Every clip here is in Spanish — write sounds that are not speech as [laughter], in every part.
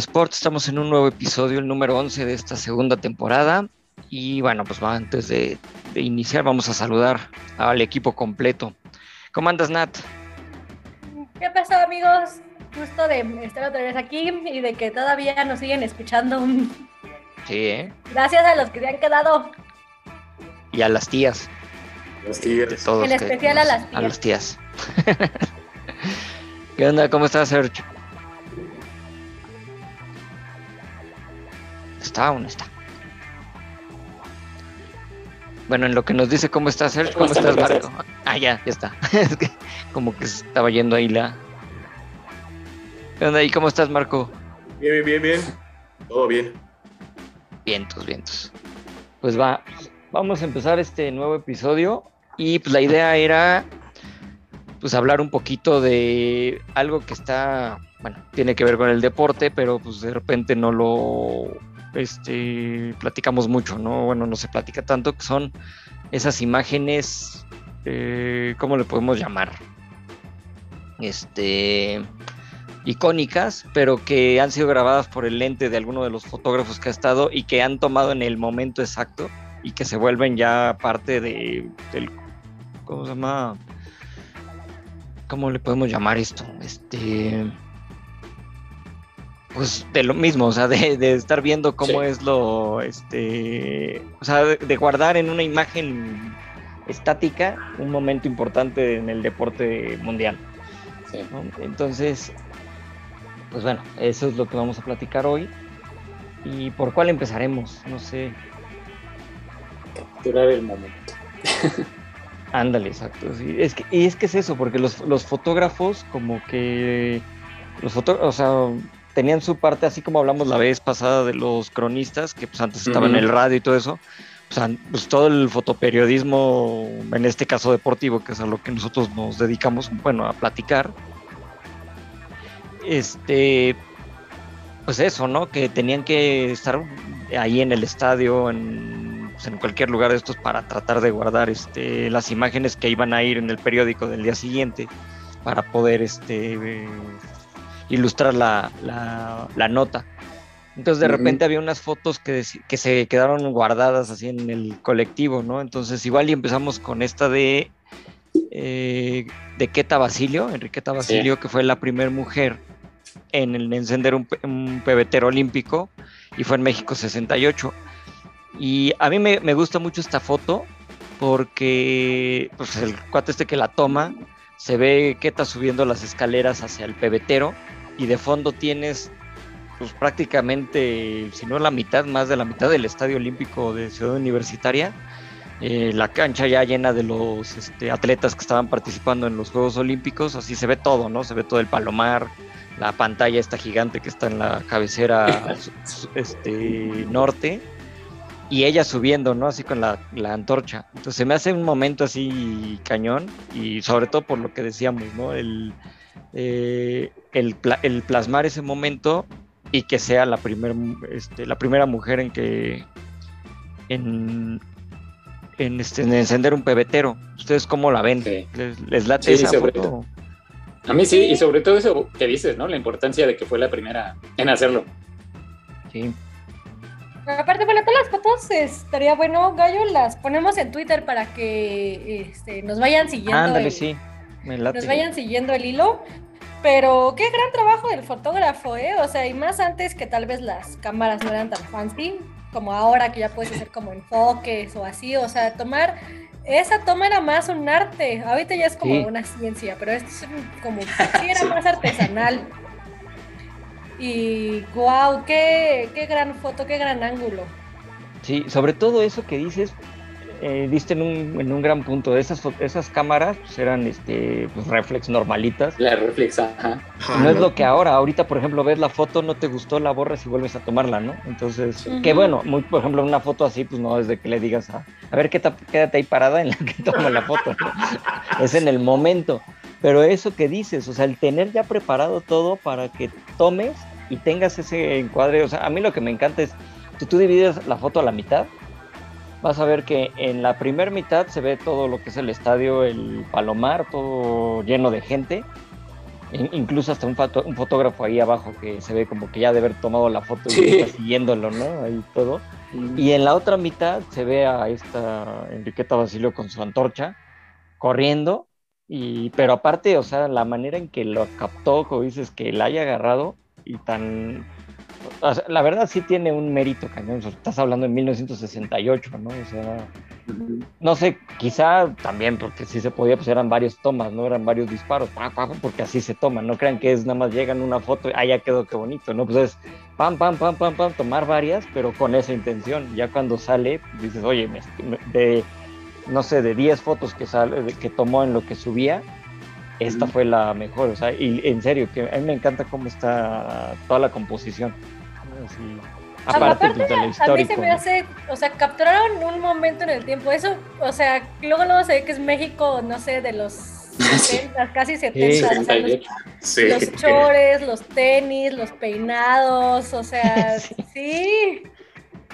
Sport, estamos en un nuevo episodio, el número 11 de esta segunda temporada. Y bueno, pues antes de, iniciar vamos a saludar al equipo completo. ¿Cómo andas, Nat? ¿Qué pasó amigos? Gusto de estar otra vez aquí y de que todavía nos siguen escuchando. Sí, ¿eh? Gracias a los que se han quedado. Y a las tías. Las tías. De todos En especial a las tías. A las tías. [laughs] ¿Qué onda? ¿Cómo estás, Sergio? ¿Está o no está? Bueno, en lo que nos dice cómo está Sergio, ¿cómo estás, Marco? Ah, ya, ya está. [laughs] es que como que se estaba yendo ahí la. ¿Qué onda? ¿Y cómo estás, Marco? Bien, bien, bien, bien. Todo bien. Vientos, vientos. Pues va, vamos a empezar este nuevo episodio y pues la idea era pues hablar un poquito de algo que está, bueno, tiene que ver con el deporte, pero pues de repente no lo este, platicamos mucho, ¿no? Bueno, no se platica tanto, que son esas imágenes, eh, ¿cómo le podemos llamar? Este, icónicas, pero que han sido grabadas por el lente de alguno de los fotógrafos que ha estado y que han tomado en el momento exacto y que se vuelven ya parte de, del, ¿cómo se llama? ¿Cómo le podemos llamar esto? Este pues de lo mismo, o sea, de, estar viendo cómo es lo, este, o sea, de, guardar en una imagen estática un momento importante en el deporte mundial. Entonces, pues bueno, eso es lo que vamos a platicar hoy. ¿Y por cuál empezaremos? No sé. Capturar el momento. [laughs] Ándale, exacto. Es que, y es que es eso, porque los, los fotógrafos como que... Los fotógrafos, o sea, tenían su parte, así como hablamos la vez pasada de los cronistas, que pues antes estaban en el radio y todo eso, pues, pues, todo el fotoperiodismo, en este caso deportivo, que es a lo que nosotros nos dedicamos, bueno, a platicar, este, pues eso, ¿no? Que tenían que estar ahí en el estadio, en, pues, en cualquier lugar de estos para tratar de guardar este, las imágenes que iban a ir en el periódico del día siguiente para poder este, ilustrar la, la, nota. Entonces de repente había unas fotos que, que, se quedaron guardadas así en el colectivo, ¿no? Entonces igual y empezamos con esta de, eh, de Queta Basilio, Enriqueta Basilio, que fue la primera mujer en, el, encender un, un, pebetero olímpico y fue en México 68. Y a mí me, me gusta mucho esta foto porque pues, el cuate este que la toma se ve Queta subiendo las escaleras hacia el pebetero y de fondo tienes pues prácticamente, si no la mitad, más de la mitad del Estadio Olímpico de Ciudad Universitaria, eh, la cancha ya llena de los este, atletas que estaban participando en los Juegos Olímpicos, así se ve todo, ¿no? Se ve todo el palomar, la pantalla esta gigante que está en la cabecera [laughs] este, norte, y ella subiendo, ¿no? Así con la, la, antorcha. Entonces se me hace un momento así cañón, y sobre todo por lo que decíamos, ¿no? El, eh, el, el, plasmar ese momento y que sea la, primer, este, la primera mujer en que en, en, este, encender un pebetero. ¿Ustedes cómo la ven? ¿Les, late esa foto? A mí sí, y sobre todo eso que dices, ¿no? La importancia de que fue la primera en hacerlo. Sí. Aparte, bueno, todas las fotos estaría bueno, Gallo, las ponemos en Twitter para que este, nos vayan siguiendo. Ándale, sí nos vayan siguiendo el hilo. Pero qué gran trabajo del fotógrafo, ¿eh? O sea, y más antes que tal vez las cámaras no eran tan fancy. como ahora que ya puedes hacer como enfoques o así, o sea, tomar esa toma era más un arte, ahorita ya es como Sí. una ciencia, pero esto es como [laughs] sí era más artesanal. Y wow, qué, qué gran foto, qué gran ángulo. Sí, sobre todo eso que dices, eh, diste en un, en un gran punto. Esas, esas cámaras pues, eran este, pues, reflex normalitas. La reflexa, ajá. No es lo que ahora, ahorita por ejemplo ves la foto, no te gustó, la borras y vuelves a tomarla, ¿no? Entonces, Ujú. que bueno, muy, por ejemplo una foto así, pues no es de que le digas a, a ver, qué quédate ahí parada en la que [laughs] toma la foto, ¿no? [laughs] es en el momento. Pero eso que dices, o sea, el tener ya preparado todo para que tomes y tengas ese encuadre, o sea, a mí lo que me encanta es, si tú divides la foto a la mitad, vas a ver que en la primera mitad se ve todo lo que es el estadio, el palomar, todo lleno de gente. In- incluso hasta un, foto- un fotógrafo ahí abajo que se ve como que ya de haber tomado la foto y Sí. está siguiéndolo, ¿no? Ahí todo. Y en la otra mitad se ve a esta Enriqueta Basilio con su antorcha corriendo. Y, pero aparte, o sea, la manera en que lo captó, como dices, que la haya agarrado y tan... o sea, la verdad sí tiene un mérito, cañón. Estás hablando en 1968, ¿no? O sea, no sé, quizá también porque si se podía, pues eran varios tomas, ¿no? Eran varios disparos, pa, pa, pa, porque así se toman, no crean que es nada más llegan una foto, ah, ya quedó, qué bonito, ¿no? Pues es pam, pam, pam, pam, pam, tomar varias, pero con esa intención. Ya cuando sale, dices, oye, me- me- de, no sé, de 10 fotos que, sale, de- que tomó en lo que subía, esta fue la mejor, o sea, y en serio, que a mí me encanta cómo está toda la composición. Así, aparte, pues, de A mí histórico. se me ¿no? hace, o sea, capturaron un momento en el tiempo. Eso, o sea, luego luego se ve que es México, no sé, de los [laughs] 70, casi 70. o sea, los, 68. Sí. los [laughs] chores, los tenis, los peinados, o sea, [laughs] Sí.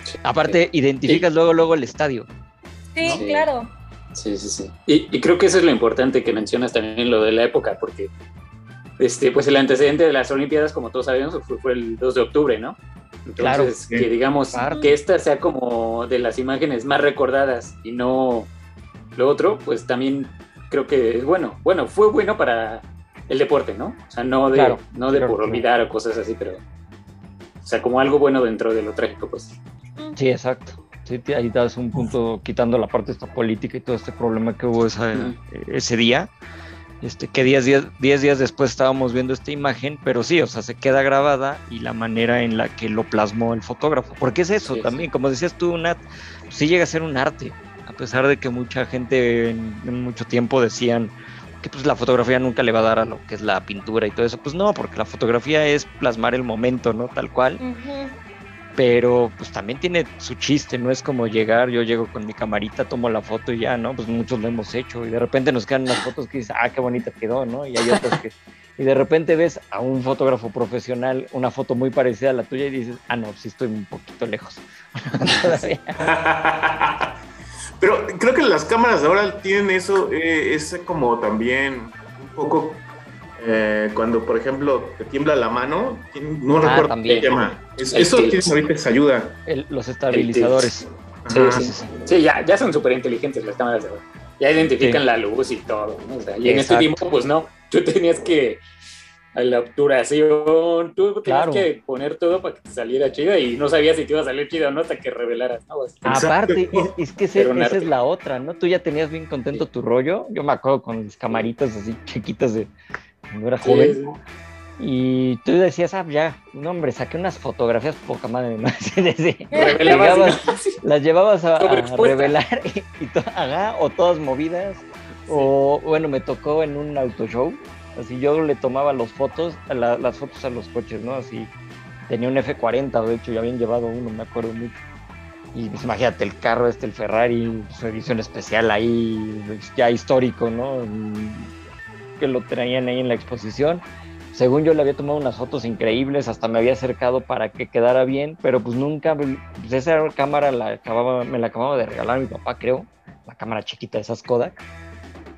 sí, Aparte, identificas luego, luego el estadio. sí, Sí. claro. Sí, sí, sí. Y, y creo que eso es lo importante que mencionas también, lo de la época, porque este, pues el antecedente de las Olimpiadas, como todos sabemos, fue, fue el 2 de octubre, ¿no? Entonces, Claro. que digamos Claro. que esta sea como de las imágenes más recordadas y no lo otro, pues también creo que es bueno. Bueno, fue bueno para el deporte, ¿no? O sea, no de, Claro, no de claro, por claro. olvidar o cosas así, pero. O sea, como algo bueno dentro de lo trágico, pues. Sí, exacto. Sí, te- ahí das un punto quitando la parte esta política y todo este problema que hubo esa- Ujú. ese día. Este, que 10 días, 10 días después estábamos viendo esta imagen, pero sí, o sea, se queda grabada y la manera en la que lo plasmó el fotógrafo. Porque es eso Sí, también, como decías tú, Nat, sí llega a ser un arte, a pesar de que mucha gente en, en mucho tiempo decían que pues la fotografía nunca le va a dar a lo que es la pintura y todo eso. Pues no, porque la fotografía es plasmar el momento, ¿no? Tal cual. Pero pues también tiene su chiste, no es como llegar, yo llego con mi camarita, tomo la foto y ya, ¿no? Pues muchos lo hemos hecho y de repente nos quedan unas fotos que dices, ah, qué bonita quedó, ¿no? Y hay otras que... Y de repente ves a un fotógrafo profesional una foto muy parecida a la tuya y dices, ah, no, sí estoy un poquito lejos. [laughs] Pero creo que las cámaras ahora tienen eso, eh, ese como también un poco eh, cuando, por ejemplo, te tiembla la mano, no Ah, recuerdo también. qué llama. Es- eso tilt. tiene ahorita esa ayuda. El- los estabilizadores. Sí, sí, sí. Sí, ya, ya son súper inteligentes las cámaras de. Ya identifican Sí. la luz y todo. ¿no? O sea, y en este tiempo, pues no. Tú tenías que. a La obturación, tú tenías Claro. que poner todo para que te saliera chida y no sabías si te iba a salir chida o no hasta que revelaras. Aparte, es, es que ese- esa arte. es la otra, ¿no? Tú ya tenías bien contento tu rollo. Yo me acuerdo con mis camaritas así chiquitas de cuando era Sí, joven. sí. Y tú decías, ah, ya, no, hombre, saqué unas fotografías poca madre, [laughs] sí. las llevabas a, revelar y, y to- ajá, o todas movidas. O bueno, me tocó en un auto show. Así yo le tomaba los fotos, la- las fotos a los coches, ¿no? Así tenía un F40, de hecho ya habían llevado uno, me acuerdo mucho. Y pues imagínate el carro este, el Ferrari, su edición especial ahí, pues, ya histórico, ¿no? Que lo traían ahí en la exposición. Según yo le había tomado unas fotos increíbles, hasta me había acercado para que quedara bien, pero pues nunca, pues esa cámara la acababa, me la acababa de regalar mi papá, creo, la cámara chiquita de esas Kodak.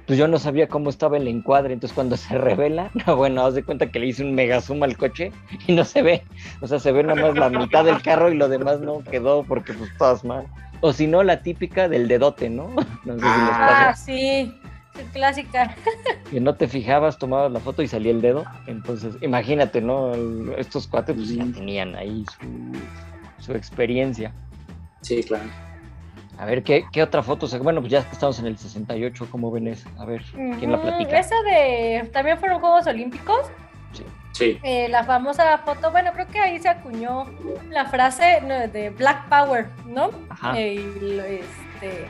Pues yo no sabía cómo estaba el encuadre, entonces cuando [laughs] se revela, no, bueno, haz de cuenta que le hice un mega zoom al coche y no se ve, o sea, se ve nada más la mitad del carro y lo demás no quedó porque pues todas mal. O si no, la típica del dedote, ¿no? [laughs] No sé si les Ah, pasa. sí, sí, clásica. Que no te fijabas, tomabas la foto y salía el dedo. Entonces, imagínate, ¿no? El- estos cuates pues, ya tenían ahí su, su experiencia. Sí, claro. A ver, ¿qué, qué otra foto? se- Bueno, pues ya estamos en el 68, ¿cómo ven esa? A ver, ¿quién la platica? Esa de. También fueron Juegos Olímpicos. Sí. Eh, la famosa foto, bueno, creo que ahí se acuñó la frase no, de Black Power, ¿no? Ajá. Eh, y lo- este,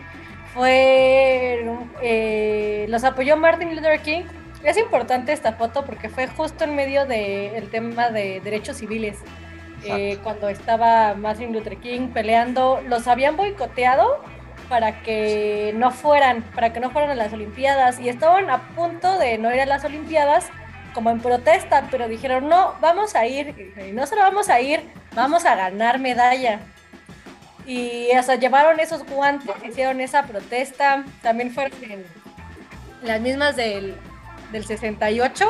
fue, eh, los apoyó Martin Luther King. Es importante esta foto porque fue justo en medio del tema de derechos civiles. Eh, cuando estaba Martin Luther King peleando, los habían boicoteado para que no fueran, para que no fueran a las Olimpiadas y estaban a punto de no ir a las Olimpiadas como en protesta, pero dijeron, no, vamos a ir, y no solo vamos a ir, vamos a ganar medalla. Y o sea, llevaron esos guantes, hicieron esa protesta, también fueron en las mismas del, del 68.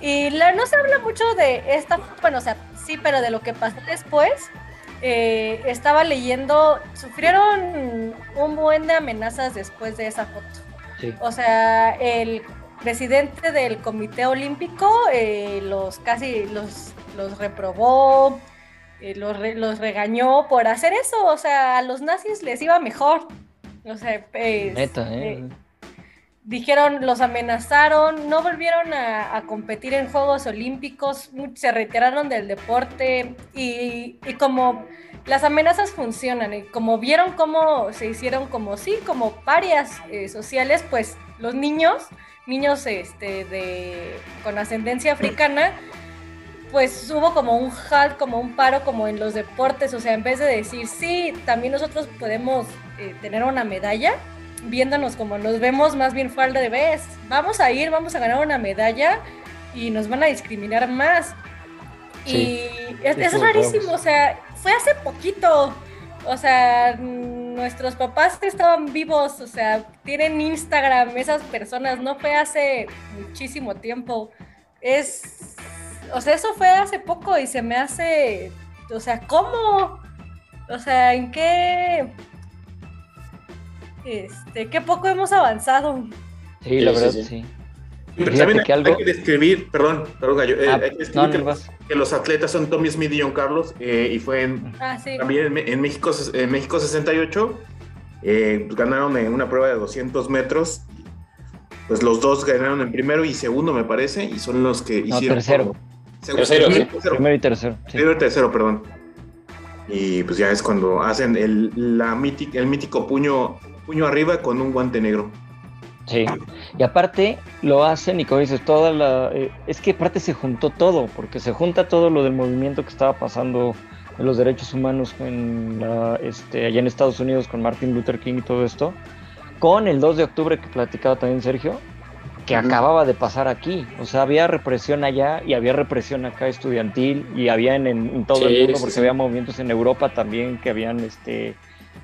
Y la- no se habla mucho de esta, bueno, o sea, sí, pero de lo que pasó después. Eh, estaba leyendo, sufrieron un buen de amenazas después de esa foto. Sí. O sea, el presidente del Comité Olímpico eh, los casi los, los reprobó, eh, los, re- los regañó por hacer eso. O sea, a los nazis les iba mejor. O sea, pues, Neta, ¿eh? eh, dijeron, los amenazaron, no volvieron a, a competir en Juegos Olímpicos, se retiraron del deporte y, y como las amenazas funcionan y como vieron cómo se hicieron como sí, como parias eh, sociales, pues los niños, niños este, de, con ascendencia africana, pues hubo como un halt, como un paro, como en los deportes, o sea, en vez de decir, sí, también nosotros podemos eh, tener una medalla, viéndonos como nos vemos, más bien fue al revés. Vamos a ir, vamos a ganar una medalla y nos van a discriminar más. Sí. Y es, rarísimo, bravos. o sea, fue hace poquito. O sea, nuestros papás estaban vivos, o sea, tienen Instagram, esas personas, no fue hace muchísimo tiempo. Es, o sea, eso fue hace poco y se me hace, o sea, ¿cómo? O sea, ¿en qué? Este, qué poco hemos avanzado. Sí, la verdad, sí. sí. Pero también que algo- hay que describir, perdón, perdón, Gallo, eh, Ah, hay que describir no que, los atletas son Tommy Smith y John Carlos, eh, y fue en, Ah, sí. también en, en México, en México 68, eh, pues ganaron en una prueba de 200 metros, pues los dos ganaron en primero y segundo, me parece, y son los que No, hicieron... tercero. Segu- Tercero, primero, sí. tercero. Primero y tercero. sí. Primero y tercero, perdón. Y pues ya es cuando hacen el, la el mítico puño, puño arriba con un guante negro. Sí, y aparte lo hacen y como dices, toda la... eh, es que aparte se juntó todo, porque se junta todo lo del movimiento que estaba pasando en los derechos humanos en la, este, allá en Estados Unidos con Martin Luther King y todo esto, con el 2 de octubre que platicaba también Sergio, que acababa de pasar aquí. O sea, había represión allá y había represión acá estudiantil y había en, todo Sí, el mundo, porque sí. había movimientos en Europa también que habían este,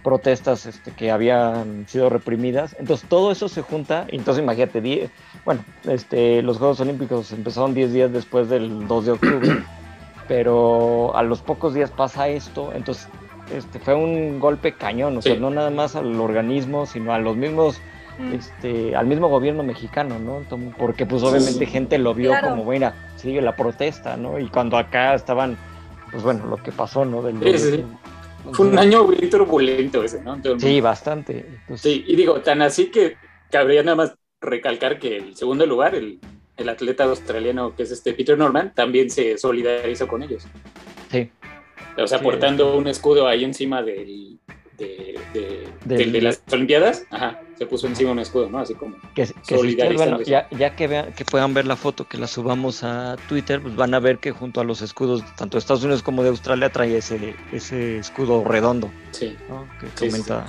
protestas este, que habían sido reprimidas. Entonces todo eso se junta. Entonces imagínate, die- bueno, este, los Juegos Olímpicos empezaron 10 días después del 2 de octubre, [clears throat] pero a los pocos días pasa esto. Entonces este, fue un golpe cañón, o sea, Sí. no nada más al organismo, sino a los mismos. Este, al mismo gobierno mexicano, ¿no? Porque pues obviamente Sí. gente lo vio Claro. como, mira, sigue la protesta, ¿no? Y cuando acá estaban, pues bueno, lo que pasó, ¿no? Del Sí, sí, sí. Fue un año muy turbulento ese, ¿no? Sí, bastante. Entonces, Sí, y digo, tan así que cabría nada más recalcar que el segundo lugar, el, el atleta australiano que es este Peter Norman, también se solidarizó con ellos. sí. O sea, Sí. portando un escudo ahí encima del, de, de- Del- de las Olimpiadas, ajá, se puso encima un escudo, ¿no? Así como. Que, que si ustedes, Solidarizándose. bueno, ya, ya que vean, que puedan ver la foto que la subamos a Twitter, pues van a ver que junto a los escudos, tanto de Estados Unidos como de Australia, trae ese, ese escudo redondo, Sí, ¿no? Que Sí, sí, comenta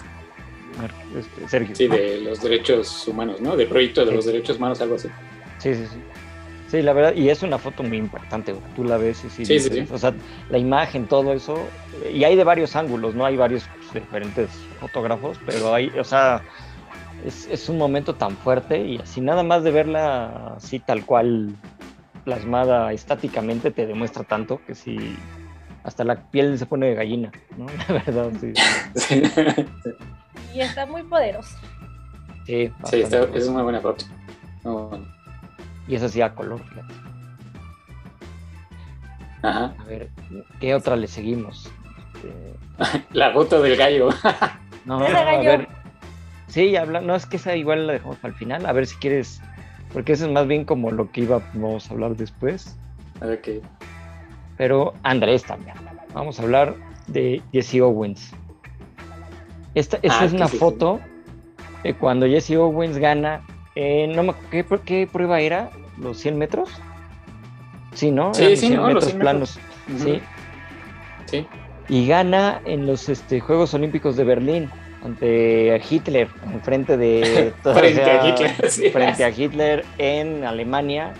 Mar- este, Sergio. sí, de los derechos humanos, ¿no? Del proyecto de los derechos humanos, algo así. Sí, sí, sí. Sí, la verdad, y es una foto muy impactante, güey. tú la ves y sí, Sí, sí, dices, sí. o sea, la imagen, todo eso, y hay de varios ángulos, ¿no? Hay varios pues, diferentes fotógrafos, pero hay, o sea, es, es un momento tan fuerte y así nada más de verla así tal cual plasmada estáticamente te demuestra tanto que sí, hasta la piel se pone de gallina, ¿no? [laughs] La verdad, sí. Sí, Y está muy poderoso. Sí, sí está- es una buena foto. Muy buena. Y es así a color, fíjate. Ajá. A ver, ¿qué otra le seguimos? Este, [laughs] La foto del gallo. [laughs] no, no, a ver. Sí, habla, no es que esa igual la dejamos para el final, a ver si quieres, porque eso es más bien como lo que íbamos a hablar después. Ok. Pero Andrés también. Vamos a hablar de Jesse Owens. Esta, esta Ah, es una sí, sí. foto de cuando Jesse Owens gana. Eh, no me, ¿qué, qué prueba era? ¿Los 100 metros? Sí, ¿no? Sí, sí, 100 ¿no? Los metros 100 planos. Ujú. Sí. Sí. Y gana en los este, Juegos Olímpicos de Berlín ante Hitler, en frente de. [laughs] Frente a sea, Hitler, [laughs] sí. Frente a Hitler en Alemania.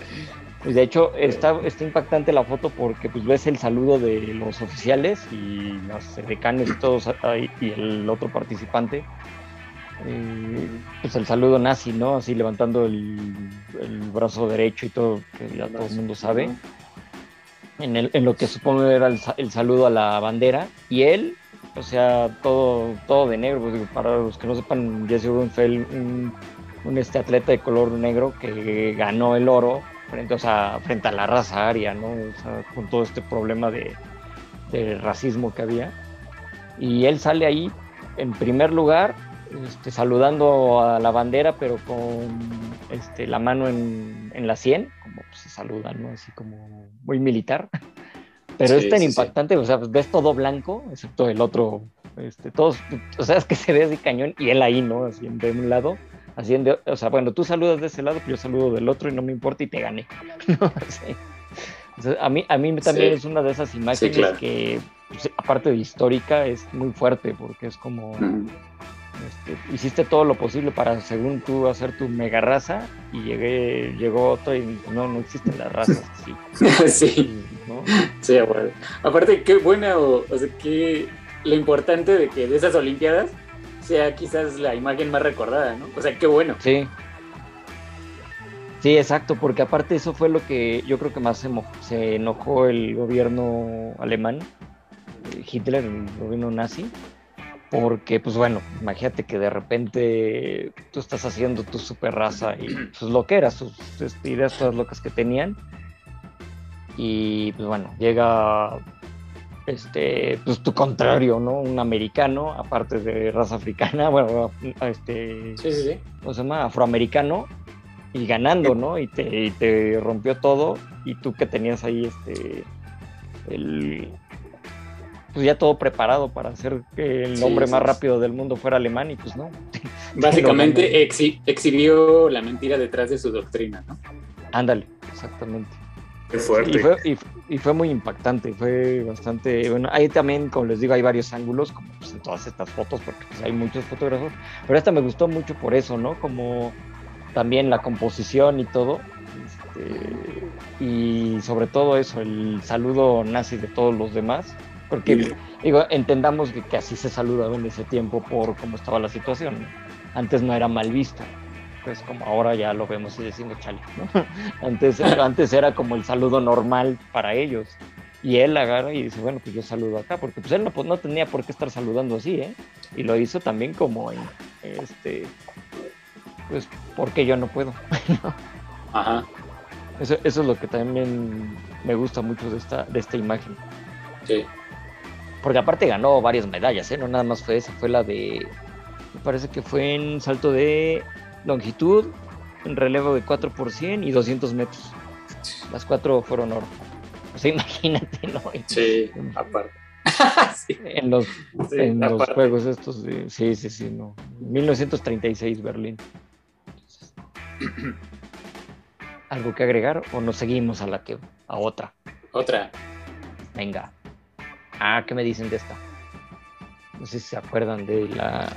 Pues de hecho, está, está impactante la foto porque pues ves el saludo de los oficiales y los decanes y todos ahí, y el otro participante. Eh, pues el saludo nazi, ¿no? Así levantando el, brazo derecho y todo, que ya todo el mundo sabe en, lo que supongo era el, sa- el saludo a la bandera, y él, o sea, todo, todo de negro, pues, para los que no sepan, Jesse el- un, un, este atleta de color negro que ganó el oro frente, o frente a la raza aria, ¿no? Con todo este problema de racismo que había. Y él sale ahí en primer lugar, este, saludando a la bandera, pero con este, la mano en, en la sien, como pues, se saludan, ¿no? Así como muy militar. [laughs] Pero Sí, es tan sí, sí. impactante, o sea, pues, ves todo blanco, excepto el otro, este, todos, o sea, es que se ve así cañón y él ahí, ¿no? Así de un lado, así de, o sea, bueno, tú saludas de ese lado, pero yo saludo del otro y no me importa y te gané, [laughs] ¿no? Sí. O sea, a mí, a mí también Sí. es una de esas imágenes claro. que, pues, aparte de histórica, es muy fuerte porque es como, Ujú. Este, hiciste todo lo posible para, según tú, hacer tu mega raza y llegué, llegó otro y no, no existen las razas [laughs] así. [laughs] sí, ¿no? sí, bueno. Aparte, qué buena, o, o sea, qué lo importante de que de esas Olimpiadas sea quizás la imagen más recordada, ¿no? O sea, qué bueno. Sí. Sí, exacto, porque aparte eso fue lo que yo creo que más se, se enojó el gobierno alemán, eh, Hitler, el gobierno nazi, porque pues bueno, imagínate que de repente tú estás haciendo tu super raza y pues lo que era, sus este, ideas todas locas que tenían, y pues bueno, llega este, pues tu contrario, ¿no? Un americano, aparte de raza africana, [laughs] bueno, este, Sí, sí, sí. ¿cómo se llama? Afroamericano y ganando, ¿no? Y te, y te rompió todo y tú que tenías ahí este, el, pues ya todo preparado para hacer que el Sí, hombre sí, más sí. rápido del mundo fuera alemán y pues no. [laughs] Básicamente exhi- exhibió la mentira detrás de su doctrina, ¿no? Ándale, exactamente. Qué Y fuerte. fue, y, y fue muy impactante, fue bastante, bueno, ahí también, como les digo, hay varios ángulos, como pues, en todas estas fotos, porque pues, hay muchos fotógrafos, pero esta me gustó mucho por eso, ¿no? Como también la composición y todo, este, y sobre todo eso, el saludo nazi de todos los demás, porque digo, entendamos que, que así se saludaba en ese tiempo por cómo estaba la situación. Antes no era mal visto, pues como ahora ya lo vemos y decimos chale, ¿no? [laughs] Antes, antes era como el saludo normal para ellos. Y él agarra y dice, bueno, pues yo saludo acá, porque pues él no, pues, no tenía por qué estar saludando así, ¿eh? Y lo hizo también como en, este, pues, porque yo no puedo. [laughs] Ajá. Eso, eso es lo que también me gusta mucho de esta, de esta imagen. Sí. Porque aparte ganó varias medallas, ¿eh? No nada más fue esa, fue la de, me parece que fue en salto de longitud, en relevo de 4 por 100 y 200 metros. Las cuatro fueron oro. O sea, [laughs] imagínate, ¿no? Sí, aparte. [laughs] sí, En los, sí, en los juegos estos, de- sí, sí, sí, no. 1936, Berlín. [clears throat] ¿Algo que agregar o nos seguimos a la que, a otra? Otra. Venga. Ah, ¿qué me dicen de esta? No sé si se acuerdan de la.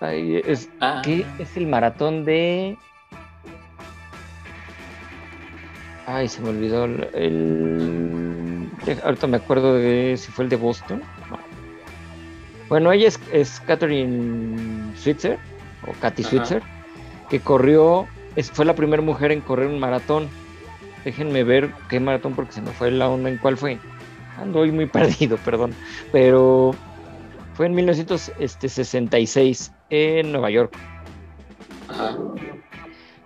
Ay, es, Ah, ¿Qué es el maratón de.? Ay, se me olvidó el. Ahorita me acuerdo de si fue el de Boston. No. Bueno, ella es, es Catherine Switzer, o Katy Ajá. Switzer, que corrió. es- fue la primera mujer en correr un maratón. Déjenme ver qué maratón, porque se me fue la onda en cuál fue. Ando hoy muy [laughs] perdido, perdón. Pero fue en 1966 en Nueva York.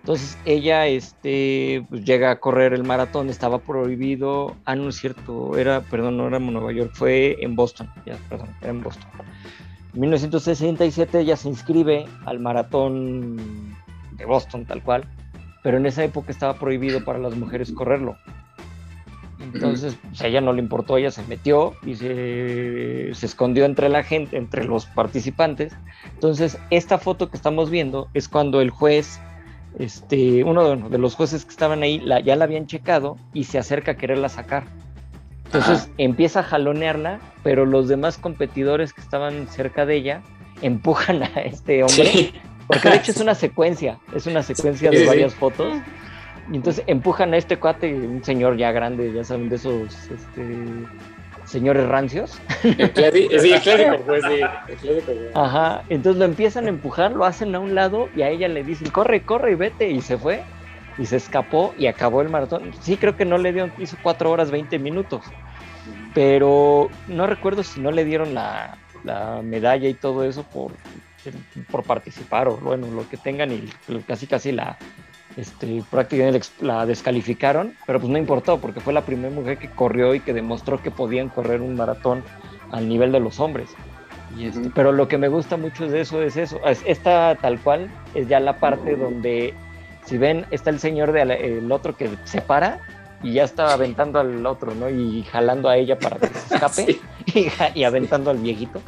Entonces ella este, pues, llega a correr el maratón, estaba prohibido. Ah, no es cierto, era, perdón, no era en Nueva York, fue en Boston, ya, perdón, era en Boston. En 1967 ella se inscribe al maratón de Boston, tal cual, pero en esa época estaba prohibido para las mujeres correrlo. Entonces, pues, a ella no le importó, ella se metió y se, se, escondió entre la gente, entre los participantes. Entonces, esta foto que estamos viendo es cuando el juez, este, uno de, los jueces que estaban ahí, la, ya la habían checado y se acerca a quererla sacar. Entonces empieza a jalonearla, pero los demás competidores que estaban cerca de ella empujan a este hombre, porque de hecho es [laughs] una secuencia, es una secuencia de varias fotos. Y entonces empujan a este cuate, un señor ya grande, ya saben, de esos este, señores rancios. El clásico, sí, el clásico, pues sí, el clásico. Ajá, entonces lo empiezan a empujar, lo hacen a un lado y a ella le dicen, corre, corre y vete, y se fue y se escapó y acabó el maratón. Sí, creo que no le dio, hizo 4 horas 20 minutos, pero no recuerdo si no le dieron la, la medalla y todo eso por, por participar o bueno, lo que tengan y casi casi la este, prácticamente la descalificaron, pero pues no importó porque fue la primera mujer que corrió y que demostró que podían correr un maratón al nivel de los hombres. Y este, Pero lo que me gusta mucho de eso es eso, esta tal cual es ya la parte donde si ven, está el señor del el otro que se para y ya está aventando al otro, ¿no? Y jalando a ella para que se escape [laughs] [laughs] y, aventando al viejito.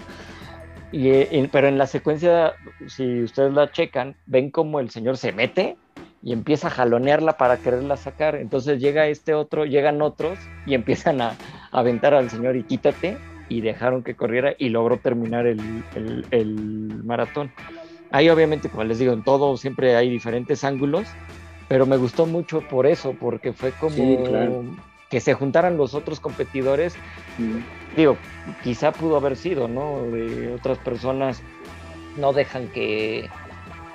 Y, pero en la secuencia, si ustedes la checan, ven como el señor se mete y empieza a jalonearla para quererla sacar. Entonces llega este otro, llegan otros y empiezan a, aventar al señor y quítate y dejaron que corriera y logró terminar el, el, el maratón. Ahí obviamente, como les digo, en todo siempre hay diferentes ángulos, pero me gustó mucho por eso, porque fue como que se juntaran los otros competidores. Digo, quizá pudo haber sido, ¿no? De otras personas no dejan que,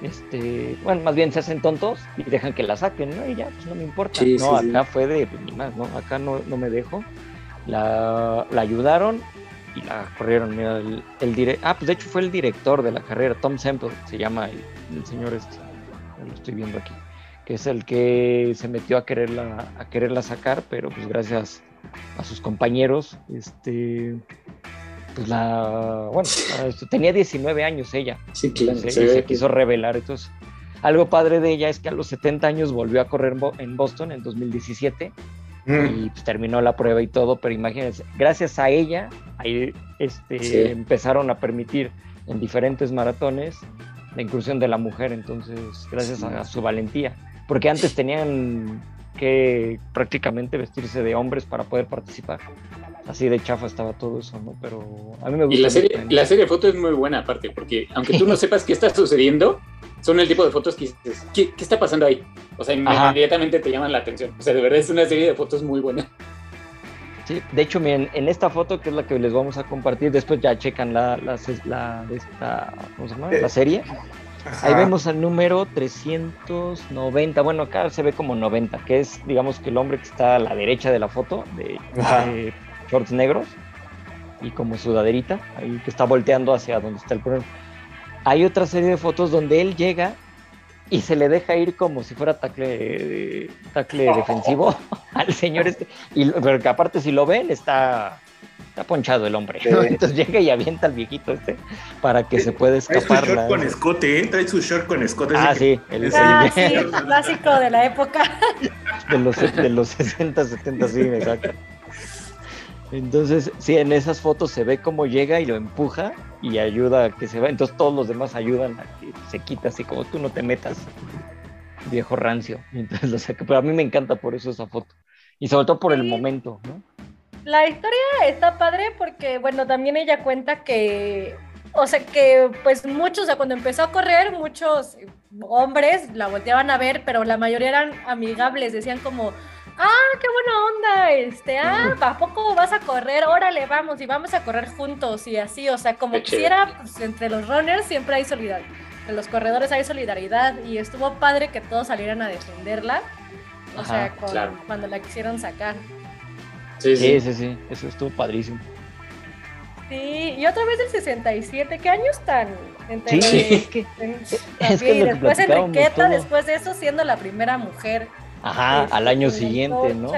este, bueno, más bien se hacen tontos y dejan que la saquen, ¿no? Y ya, pues no me importa. no, acá fue de, pues, ni más, ¿no? Acá no, no me dejo. La, la ayudaron y la corrieron. Mira, el, el ah, pues de hecho fue el director de la carrera, Tom Semple, se llama el, señor este, lo estoy viendo aquí, que es el que se metió a quererla, a quererla sacar, pero pues gracias a sus compañeros, este, pues la, bueno, tenía 19 años ella, sí, claro, se, se quiso revelar, entonces algo padre de ella es que a los 70 años volvió a correr en Boston en 2017 Mm. y pues, terminó la prueba y todo, pero imagínense, gracias a ella, ahí este, empezaron a permitir en diferentes maratones la inclusión de la mujer, entonces gracias a, su valentía, porque antes tenían que prácticamente vestirse de hombres para poder participar. Así de chafa estaba todo eso, ¿no? Pero a mí me gusta. Y la serie, la serie de fotos es muy buena aparte, porque aunque tú no [laughs] sepas qué está sucediendo, son el tipo de fotos que dices, ¿qué, qué está pasando ahí? O sea, inmediatamente te llaman la atención. O sea, de verdad es una serie de fotos muy buena. Sí, de hecho, miren, en esta foto, que es la que les vamos a compartir, después ya checan la, la, la, esta, ¿cómo se llama? la serie. Ahí vemos al número 390, bueno, acá se ve como 90, que es, digamos, que el hombre que está a la derecha de la foto, de, de shorts negros y como sudaderita, ahí que está volteando hacia donde está el programa hay otra serie de fotos donde él llega y se le deja ir como si fuera tacle, tacle defensivo [laughs] al señor este. Y, pero que aparte si lo ven está, está ponchado el hombre. [laughs] Entonces llega y avienta al viejito este para que se pueda escapar. Trae su short con escote, ¿eh? Trae su short con escote. Ah, sí. El, ah, sí, clásico de la época. [laughs] De los, de los 60, 70, sí, exacto. Entonces, sí, en esas fotos se ve cómo llega y lo empuja y ayuda a que se va. Entonces todos los demás ayudan a que se quita así como tú no te metas, viejo rancio. Entonces [laughs] lo saca. Pero a mí me encanta por eso esa foto. Y sobre todo por el momento, ¿no? La historia está padre porque, bueno, también ella cuenta que, o sea, que pues muchos, o sea, cuando empezó a correr, muchos hombres la volteaban a ver, pero la mayoría eran amigables, decían como, ah, qué buena onda, este, ah, ¿a poco vas a correr? Órale, vamos, y vamos a correr juntos y así, o sea, como quisiera, pues, entre los runners siempre hay solidaridad, en los corredores hay solidaridad y estuvo padre que todos salieran a defenderla, o sea, cuando la quisieron sacar. Sí sí. sí, sí, eso estuvo padrísimo. Sí, y otra vez del 67, ¿qué años tan? Sí, [laughs] es que, es que después Enriqueta, después de eso siendo la primera mujer. Ajá, al año siguiente, ¿no?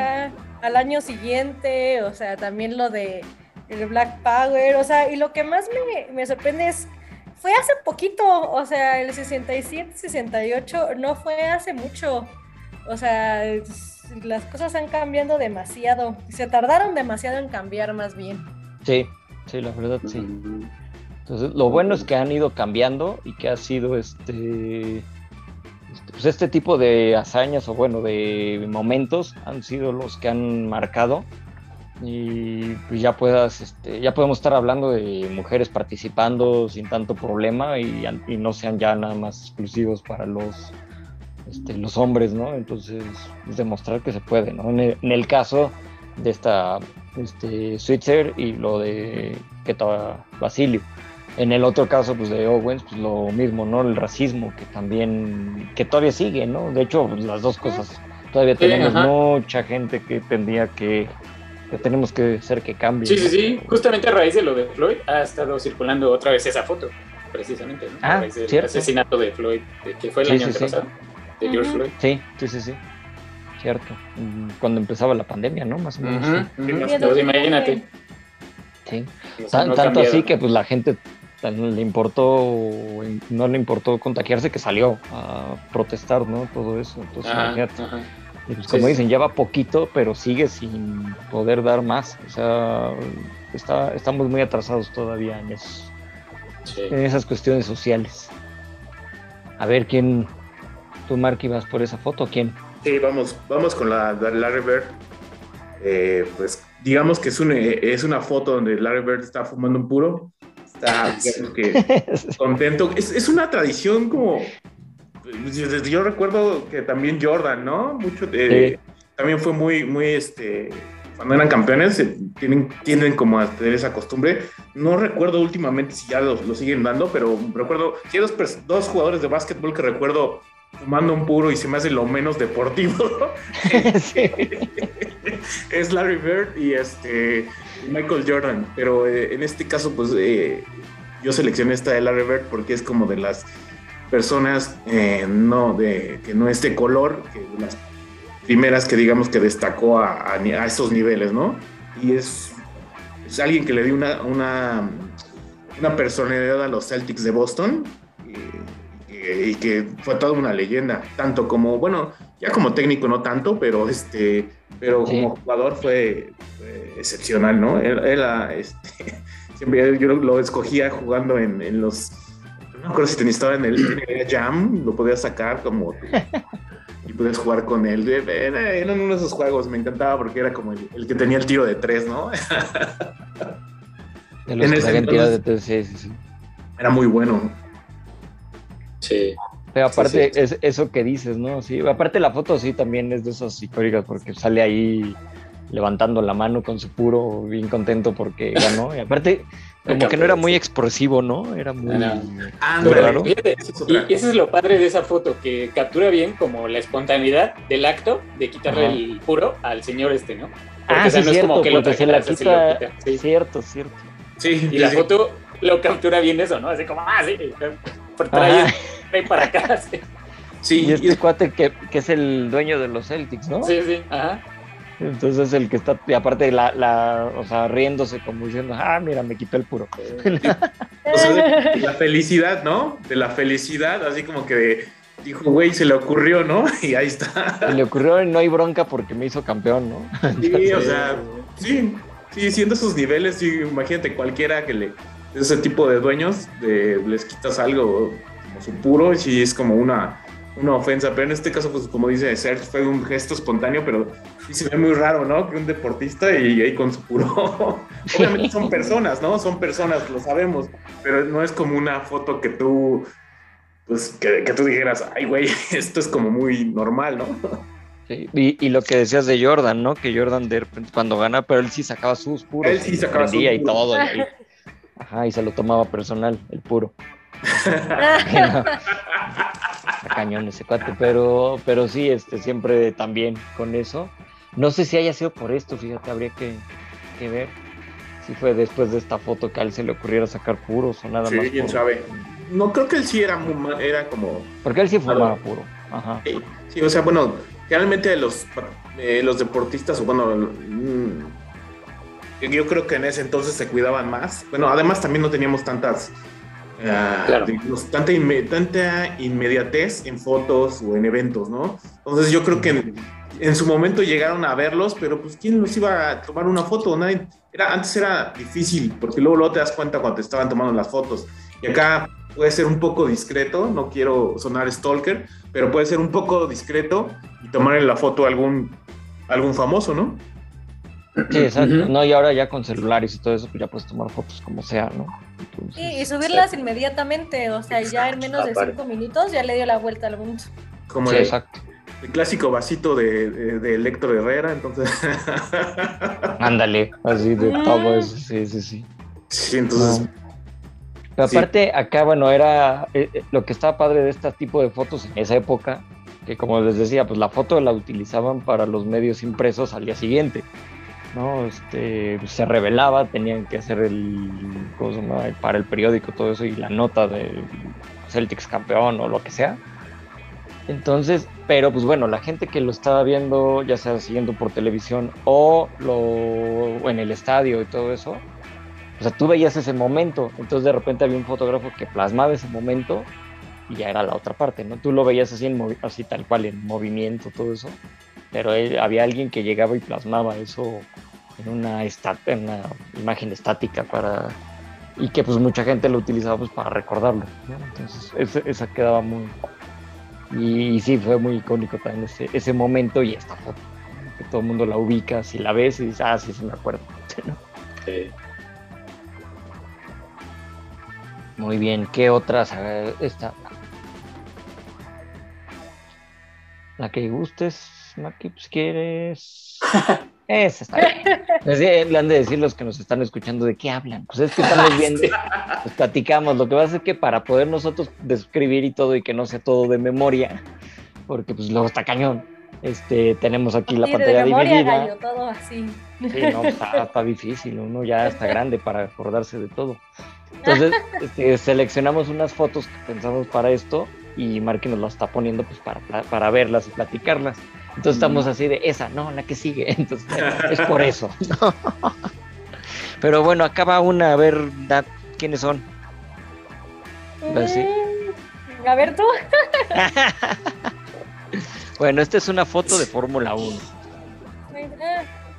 Al año siguiente, o sea, también lo de el Black Power, o sea, y lo que más me, me sorprende es, fue hace poquito, o sea, el 67, 68, no fue hace mucho, o sea, las cosas han cambiando demasiado, se tardaron demasiado en cambiar más bien. Sí, sí, la verdad sí. Entonces, lo bueno es que han ido cambiando y que ha sido este, este, pues este tipo de hazañas o bueno, de momentos han sido los que han marcado y pues ya puedas, este, ya podemos estar hablando de mujeres participando sin tanto problema y, no sean ya nada más exclusivos para los, este, los hombres, ¿no? Entonces, pues, demostrar que se puede, ¿no? En el, caso de esta este, Switzer y lo de Keta Basilio. En el otro caso, pues de Owens, pues lo mismo, ¿no? El racismo que también, que todavía sigue, ¿no? De hecho, pues, las dos cosas. Todavía tenemos mucha gente que tendría que que tenemos que ser que cambie. Sí, sí, sí. Justamente a raíz de lo de Floyd ha estado circulando otra vez esa foto, precisamente, ¿no? Ah, a raíz del asesinato de Floyd, que fue el año pasado, de George Floyd. Sí, sí, sí, sí. Cierto. Cuando empezaba la pandemia, ¿no? Más o menos. imagínate. Sí. tanto así que pues la gente le importó, no le importó contagiarse que salió a protestar, ¿no? Todo eso. Entonces, imagínate. Pues, como dicen, lleva poquito, pero sigue sin poder dar más. O sea, está, estamos muy atrasados todavía en, en esas cuestiones sociales. A ver, ¿quién? ¿Tú, Mark, ibas por esa foto? ¿Quién? Sí, vamos, vamos con la de Larry Bird. Eh, pues digamos que es, un, es una foto donde Larry Bird está fumando un puro. [laughs] Está que, [laughs] contento. Es, es una tradición como yo recuerdo que también Jordan, ¿no? Mucho de, también fue muy, muy, este, cuando eran campeones, eh, tienen, tienden como a tener esa costumbre. No recuerdo últimamente si ya lo, siguen dando, pero recuerdo, si hay dos, jugadores de básquetbol que recuerdo fumando un puro y se me hace lo menos deportivo. [laughs] es Larry Bird y este Michael Jordan, pero eh, en este caso, pues eh, yo seleccioné esta de Larry Bird porque es como de las personas eh, no de, que no es de color, que las primeras que digamos que destacó a, a, estos niveles, ¿no? Y es, alguien que le dio una, una, una personalidad a los Celtics de Boston y, que fue toda una leyenda, tanto como, bueno, ya como técnico no tanto, pero este pero como jugador fue, excepcional, ¿no? Él, este, [laughs] siempre yo lo escogía jugando en, en los no creo si tenía estaba en el, Jam, lo podías sacar como y podías jugar con él. Era, uno de esos juegos, me encantaba porque era como el, que tenía el tiro de tres, ¿no? [laughs] en ese tiro de tres, sí, sí, sí. Era muy bueno. Sí. Pero aparte, Es, eso que dices, ¿no? Sí, aparte la foto sí también es de esas históricas porque sale ahí levantando la mano con su puro, bien contento porque ganó. Y aparte, [laughs] como que no era muy expresivo, ¿no? Era muy, raro. y, eso es lo padre de esa foto, que captura bien como la espontaneidad del acto de quitarle el puro al señor este, ¿no? Porque, ah, sí, no es como que lo se la quita. Sí. Cierto, cierto. Sí, y la foto lo captura bien eso, ¿no? Así como, ah, sí, por traer para acá. Sí. y este cuate que, que es el dueño de los Celtics, ¿no? Sí, sí, ajá. Entonces el que está, y aparte la, la, o sea, riéndose como diciendo, ah, mira, me quité el puro. o sea, la felicidad, ¿no? De la felicidad, así como que dijo, güey, se le ocurrió, ¿no? [laughs] Y ahí está. Se le ocurrió y no hay bronca porque me hizo campeón, ¿no? Sí, o sea, sí, sí, siendo esos niveles, sí, imagínate cualquiera que le, ese tipo de dueños, de, les quitas algo como su puro, y sí es como una una ofensa, pero en este caso, pues como dice Serge, fue un gesto espontáneo, pero sí se ve muy raro, ¿no? Que un deportista y ahí con su puro... [laughs] Obviamente son personas, ¿no? Son personas, lo sabemos, pero no es como una foto que tú, pues, que, tú dijeras, ay, güey, [laughs] esto es como muy normal, ¿no? Sí, y, lo que decías de Jordan, ¿no? Que Jordan de cuando gana, pero él sí sacaba sus puros. Él sí sacaba sus y todo. [laughs] ajá, y se lo tomaba personal, el puro. [laughs] cañón ese cuate, pero, pero sí, este, siempre también con eso. No sé si haya sido por esto, fíjate, habría que, ver. si fue después de esta foto que a él se le ocurriera sacar puros o nada Sí, más. quién por- sabe. No, creo que él sí era, muy era como... Porque él sí fumaba Claro. puro. Ajá. Sí, sí, o sea, bueno, realmente los, eh, los deportistas, o bueno, mm, yo creo que en ese entonces se cuidaban más. Bueno, además también no teníamos tantas, ah, Claro. digamos, tanta, inme- tanta inmediatez en fotos o en eventos, ¿no? Entonces yo creo que en, en su momento llegaron a verlos, pero pues ¿quién los iba a tomar una foto? Nadie, era, antes era difícil, porque luego, luego te das cuenta cuando te estaban tomando las fotos. Y acá puede ser un poco discreto, no quiero sonar stalker, pero puede ser un poco discreto y tomarle la foto a algún, algún famoso, ¿no? Sí, [clears throat] exacto. No, y ahora ya con celulares y todo eso, pues ya puedes tomar fotos como sea, ¿no? Entonces, Sí, y subirlas inmediatamente, o sea, ya en menos de Aparte. cinco minutos ya le dio la vuelta al mundo. Como sí, el, exacto. el clásico vasito de, de, de Héctor Herrera, entonces... [laughs] Ándale, así de Mm. todo eso, sí, sí, sí. sí, entonces... No. Pero Sí. aparte, acá, bueno, era eh, eh, lo que estaba padre de este tipo de fotos en esa época, que como les decía, pues la foto la utilizaban para los medios impresos al día siguiente, ¿no? Este, se revelaba, tenían que hacer el, ¿cómo se llama? para el periódico, todo eso, y la nota de Celtics campeón o lo que sea. Entonces, pero pues bueno, la gente que lo estaba viendo, ya sea siguiendo por televisión o, lo, en el estadio y todo eso, o sea, tú veías ese momento, entonces de repente había un fotógrafo que plasmaba ese momento y ya era la otra parte, ¿no? Tú lo veías así, en así tal cual, en movimiento, todo eso, pero él- había alguien que llegaba y plasmaba eso en una, en una imagen estática para y que pues mucha gente lo utilizaba pues para recordarlo, ¿no? Entonces ese- esa quedaba muy y, y sí fue muy icónico también ese, ese momento y esta foto que todo el mundo la ubica, si la ves y dices, ah, sí, sí me acuerdo. [laughs] ¿no? Sí. Muy bien, ¿qué otras? A ver, esta. La que gustes, Maki, pues quieres. [laughs] Esa está bien. Así le han de decir los que nos están escuchando de qué hablan. Pues es que estamos viendo, [laughs] pues platicamos. Lo que pasa es que para poder nosotros describir y todo y que no sea todo de memoria, porque pues luego está cañón. Este, tenemos aquí la Sí, de pantalla memoria, dividida. gallo, todo así. Sí, no, está, está difícil, uno ya está grande para acordarse de todo. Entonces, [laughs] este, seleccionamos unas fotos que pensamos para esto y Marky nos las está poniendo pues para, para verlas y platicarlas. Entonces estamos así de esa, no, la que sigue. [laughs] Entonces, es por eso. Pero bueno, acá va una, a ver, Nat, ¿quiénes son? Así. Mm, A ver tú. [laughs] Bueno, esta es una foto de Fórmula 1.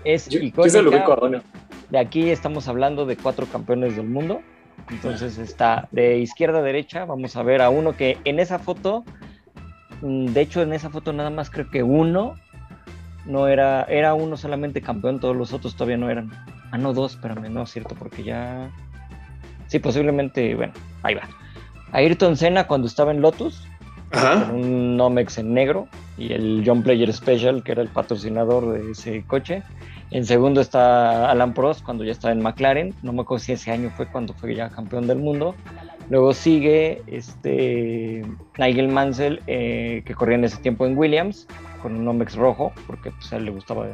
Es Yo, yo se lo ubico a uno. De aquí estamos hablando de cuatro campeones del mundo. Entonces está de izquierda a derecha. Vamos a ver a uno que en esa foto, de hecho en esa foto nada más creo que uno no era, era uno solamente campeón, todos los otros todavía no eran. Ah, no, dos, espérame, no es cierto, porque ya. Sí, posiblemente, bueno, ahí va. Ayrton Senna cuando estaba en Lotus, Ajá. con un Nomex en negro y el John Player Special, que era el patrocinador de ese coche. En segundo está Alan Prost cuando ya estaba en McLaren. No me acuerdo si ese año fue cuando fue ya campeón del mundo. Luego sigue este Nigel Mansell, eh, que corría en ese tiempo en Williams, con un Nomex rojo, porque pues, a él le gustaba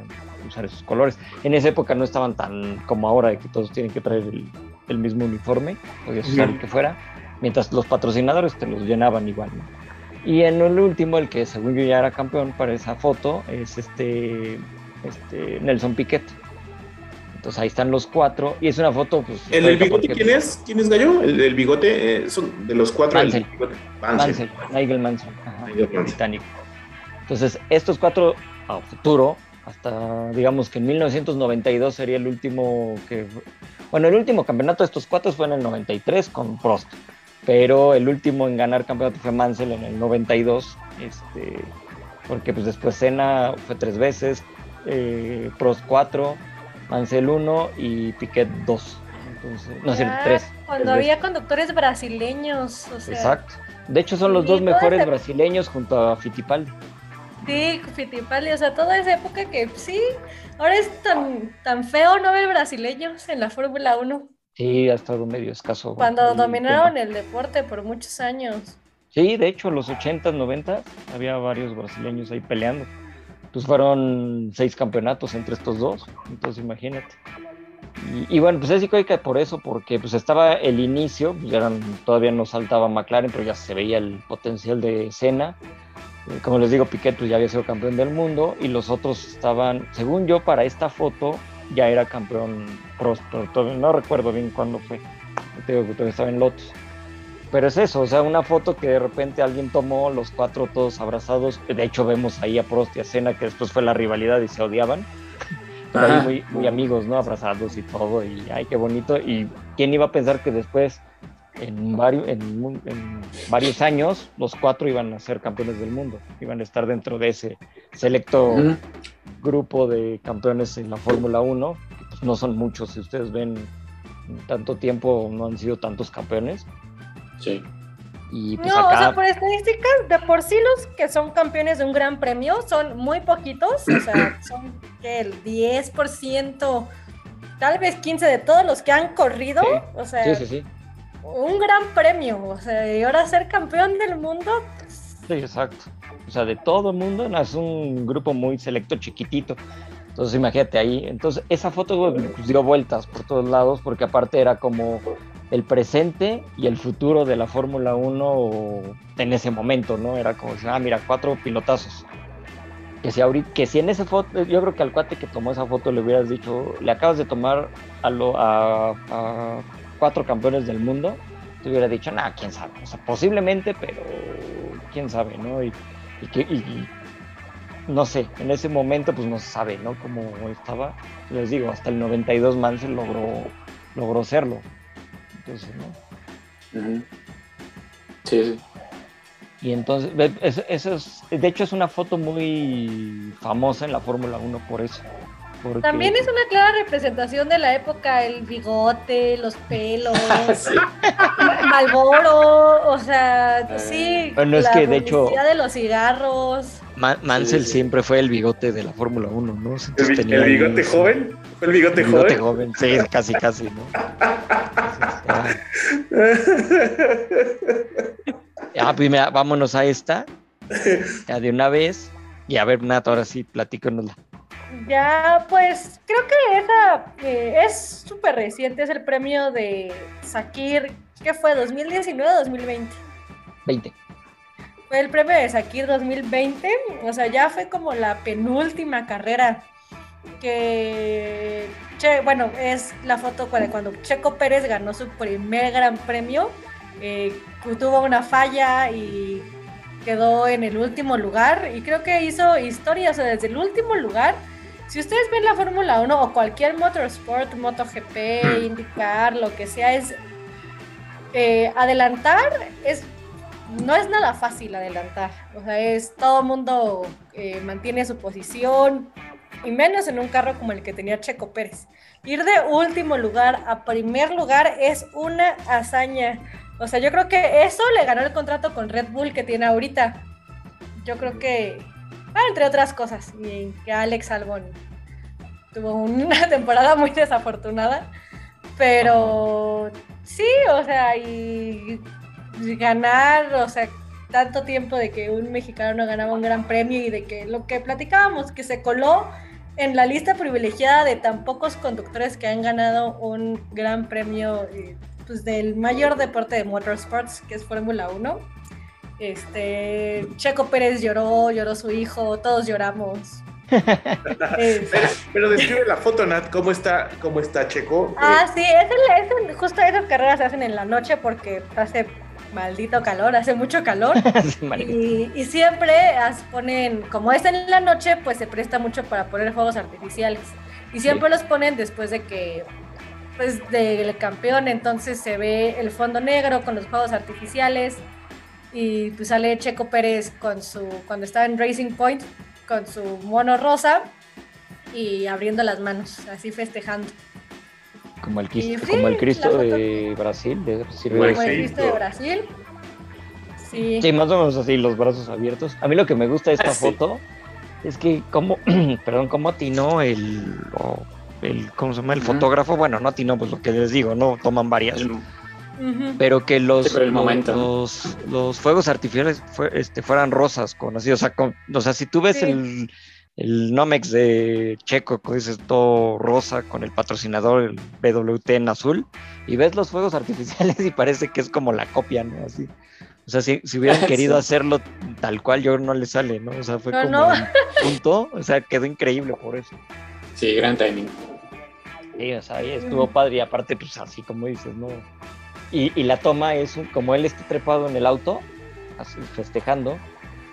usar esos colores. En esa época no estaban tan como ahora, de que todos tienen que traer el, el mismo uniforme, podías usar el que fuera, mientras los patrocinadores te los llenaban igual. ¿no? Y en el último, el que según yo ya era campeón para esa foto, es este, este Nelson Piquet. Entonces ahí están los cuatro. Y es una foto, pues. ¿El del bigote porque, quién es? ¿Quién es Gallo? El del bigote, eh, son de los cuatro. el Mansell. bigote. Mansell, Nigel Mansell, ajá, Nigel británico. Entonces, estos cuatro a futuro, hasta digamos que en 1992 sería el último que. Bueno, el último campeonato de estos cuatro fue en el 93 con Prost, pero el último en ganar campeonato fue Mansell en el 92, este, porque pues después Senna fue tres veces, eh, Prost cuatro, Mansell uno y Piquet dos. Entonces, no es cierto, Ah, tres. Cuando tres había conductores brasileños, o sea, Exacto. De hecho, son los dos mejores esa- brasileños junto a Fittipaldi. sí, Fittipaldi, o sea, toda esa época que sí, ahora es tan, tan feo no ver brasileños en la Fórmula 1, Sí, ha estado medio escaso. cuando dominaron tema. el deporte por muchos años. Sí, de hecho, los 80s, 90s había varios brasileños ahí peleando. Pues fueron seis campeonatos entre estos dos. Entonces, imagínate. Y, bueno, pues es icónica por eso, porque pues estaba el inicio, pues eran, todavía no saltaba McLaren, pero ya se veía el potencial de Senna. Eh, como les digo, Piquet pues ya había sido campeón del mundo y los otros estaban, según yo, para esta foto ya era campeón Prost, no recuerdo bien cuándo fue. Que estaba en Lotus. Pero es eso, o sea, una foto que de repente alguien tomó, los cuatro todos abrazados. De hecho, vemos ahí a Prost y a Senna, que después fue la rivalidad y se odiaban muy, muy amigos, ¿no? Abrazados y todo, y ay, qué bonito. Y quién iba a pensar que después, en varios, en, varios años, los cuatro iban a ser campeones del mundo, iban a estar dentro de ese selecto grupo de campeones en la Fórmula 1, pues no son muchos, si ustedes ven, tanto tiempo no han sido tantos campeones. Sí. Y pues no, o sea, por estadísticas, de por sí los que son campeones de un gran premio son muy poquitos, o sea, [clears throat] son el 10%, tal vez 15% de todos los que han corrido, o sea, un gran premio, o sea, y ahora ser campeón del mundo. Pues, sí, exacto. O sea, de todo el mundo, es un grupo muy selecto, chiquitito. Entonces imagínate ahí. Entonces esa foto pues, dio vueltas por todos lados porque aparte era como el presente y el futuro de la Fórmula 1 en ese momento, ¿no? Era como decir, ah, mira, cuatro pilotazos. Que si, ahorita, que si en esa foto, yo creo que al cuate que tomó esa foto le hubieras dicho, le acabas de tomar a, lo, a, cuatro campeones del mundo, te hubiera dicho, nada, quién sabe. O sea, posiblemente, pero quién sabe, ¿no? Y, no sé, en ese momento pues no se sabe, ¿no? Cómo estaba. Les digo, hasta el 92 Mansell logró, logró serlo. Entonces, ¿no? Sí, sí. Y entonces, eso es, de hecho es una foto muy famosa en la Fórmula 1 por eso. También es una clara representación de la época, el bigote, los pelos, [laughs] Malboro, o sea, sí. Bueno, es que de hecho. de los cigarros. Mansell siempre fue el bigote de la Fórmula 1, ¿no? ¿El, bigote joven? ¿Fue el bigote, el bigote joven? Sí, casi, casi, ¿no? ah, pues vámonos a esta. Ya de una vez. Y a ver, Nat, ahora sí, platícanosla. Ya, pues creo que esa eh, es súper reciente, es el premio de Sakir, ¿qué fue? ¿2019 o 2020? 20. Fue el premio de Sakir 2020, o sea, ya fue como la penúltima carrera que, bueno, es la foto cuando Checo Pérez ganó su primer gran premio, eh, tuvo una falla y quedó en el último lugar y creo que hizo historia, o sea, desde el último lugar si ustedes ven la Fórmula 1 o cualquier motorsport, MotoGP, hmm. IndyCar, lo que sea, es eh, adelantar es no es nada fácil adelantar. O sea, es todo el mundo eh, mantiene su posición y menos en un carro como el que tenía Checo Pérez. Ir de último lugar a primer lugar es una hazaña. O sea, yo creo que eso le ganó el contrato con Red Bull que tiene ahorita. Yo creo que Ah, entre otras cosas, y que Alex Albon tuvo una [laughs] temporada muy desafortunada, pero sí, o sea, y ganar, o sea, tanto tiempo de que un mexicano no ganaba un gran premio y de que lo que platicábamos, que se coló en la lista privilegiada de tan pocos conductores que han ganado un gran premio eh, pues, del mayor deporte de motorsports, que es Fórmula 1 este, Checo Pérez lloró, lloró su hijo, todos lloramos. [laughs] pero, describe la foto, Nat, ¿cómo está, cómo está Checo? Ah, sí, es, el, justo esas carreras se hacen en la noche porque hace maldito calor, hace mucho calor. [laughs] y, siempre ponen, como es en la noche, pues se presta mucho para poner fuegos artificiales. Y siempre los ponen después de que, pues, del campeón, entonces se ve el fondo negro con los fuegos artificiales y pues sale Checo Pérez con su, cuando está en Racing Point, con su mono rosa y abriendo las manos, así festejando. Como el, como el Cristo de Brasil, de Como el Cristo de Brasil. Sí. sí. más o menos así, los brazos abiertos. A mí lo que me gusta de esta ah, foto es que como, [clears throat] perdón, cómo atinó el, el, ¿cómo se llama? El fotógrafo, bueno, no atinó, pues lo que les digo, ¿no? Toman varias pero que los, los, los, fuegos artificiales este, fueran rosas, con así, o sea, o sea si tú ves el, el Nomex de Checo, que dices todo rosa con el patrocinador, el BWT en azul, y ves los fuegos [laughs] artificiales y parece que es como la copia, ¿no? Así. O sea, si, si hubieran [laughs] querido hacerlo tal cual, yo no le sale, ¿no? O sea, fue No, como no. un punto, o sea, quedó increíble por eso. Sí, gran timing. Sí, o sea, y estuvo padre y aparte, pues así como dices, ¿no? Y, y la toma es, un- como él está trepado en el auto, así, festejando,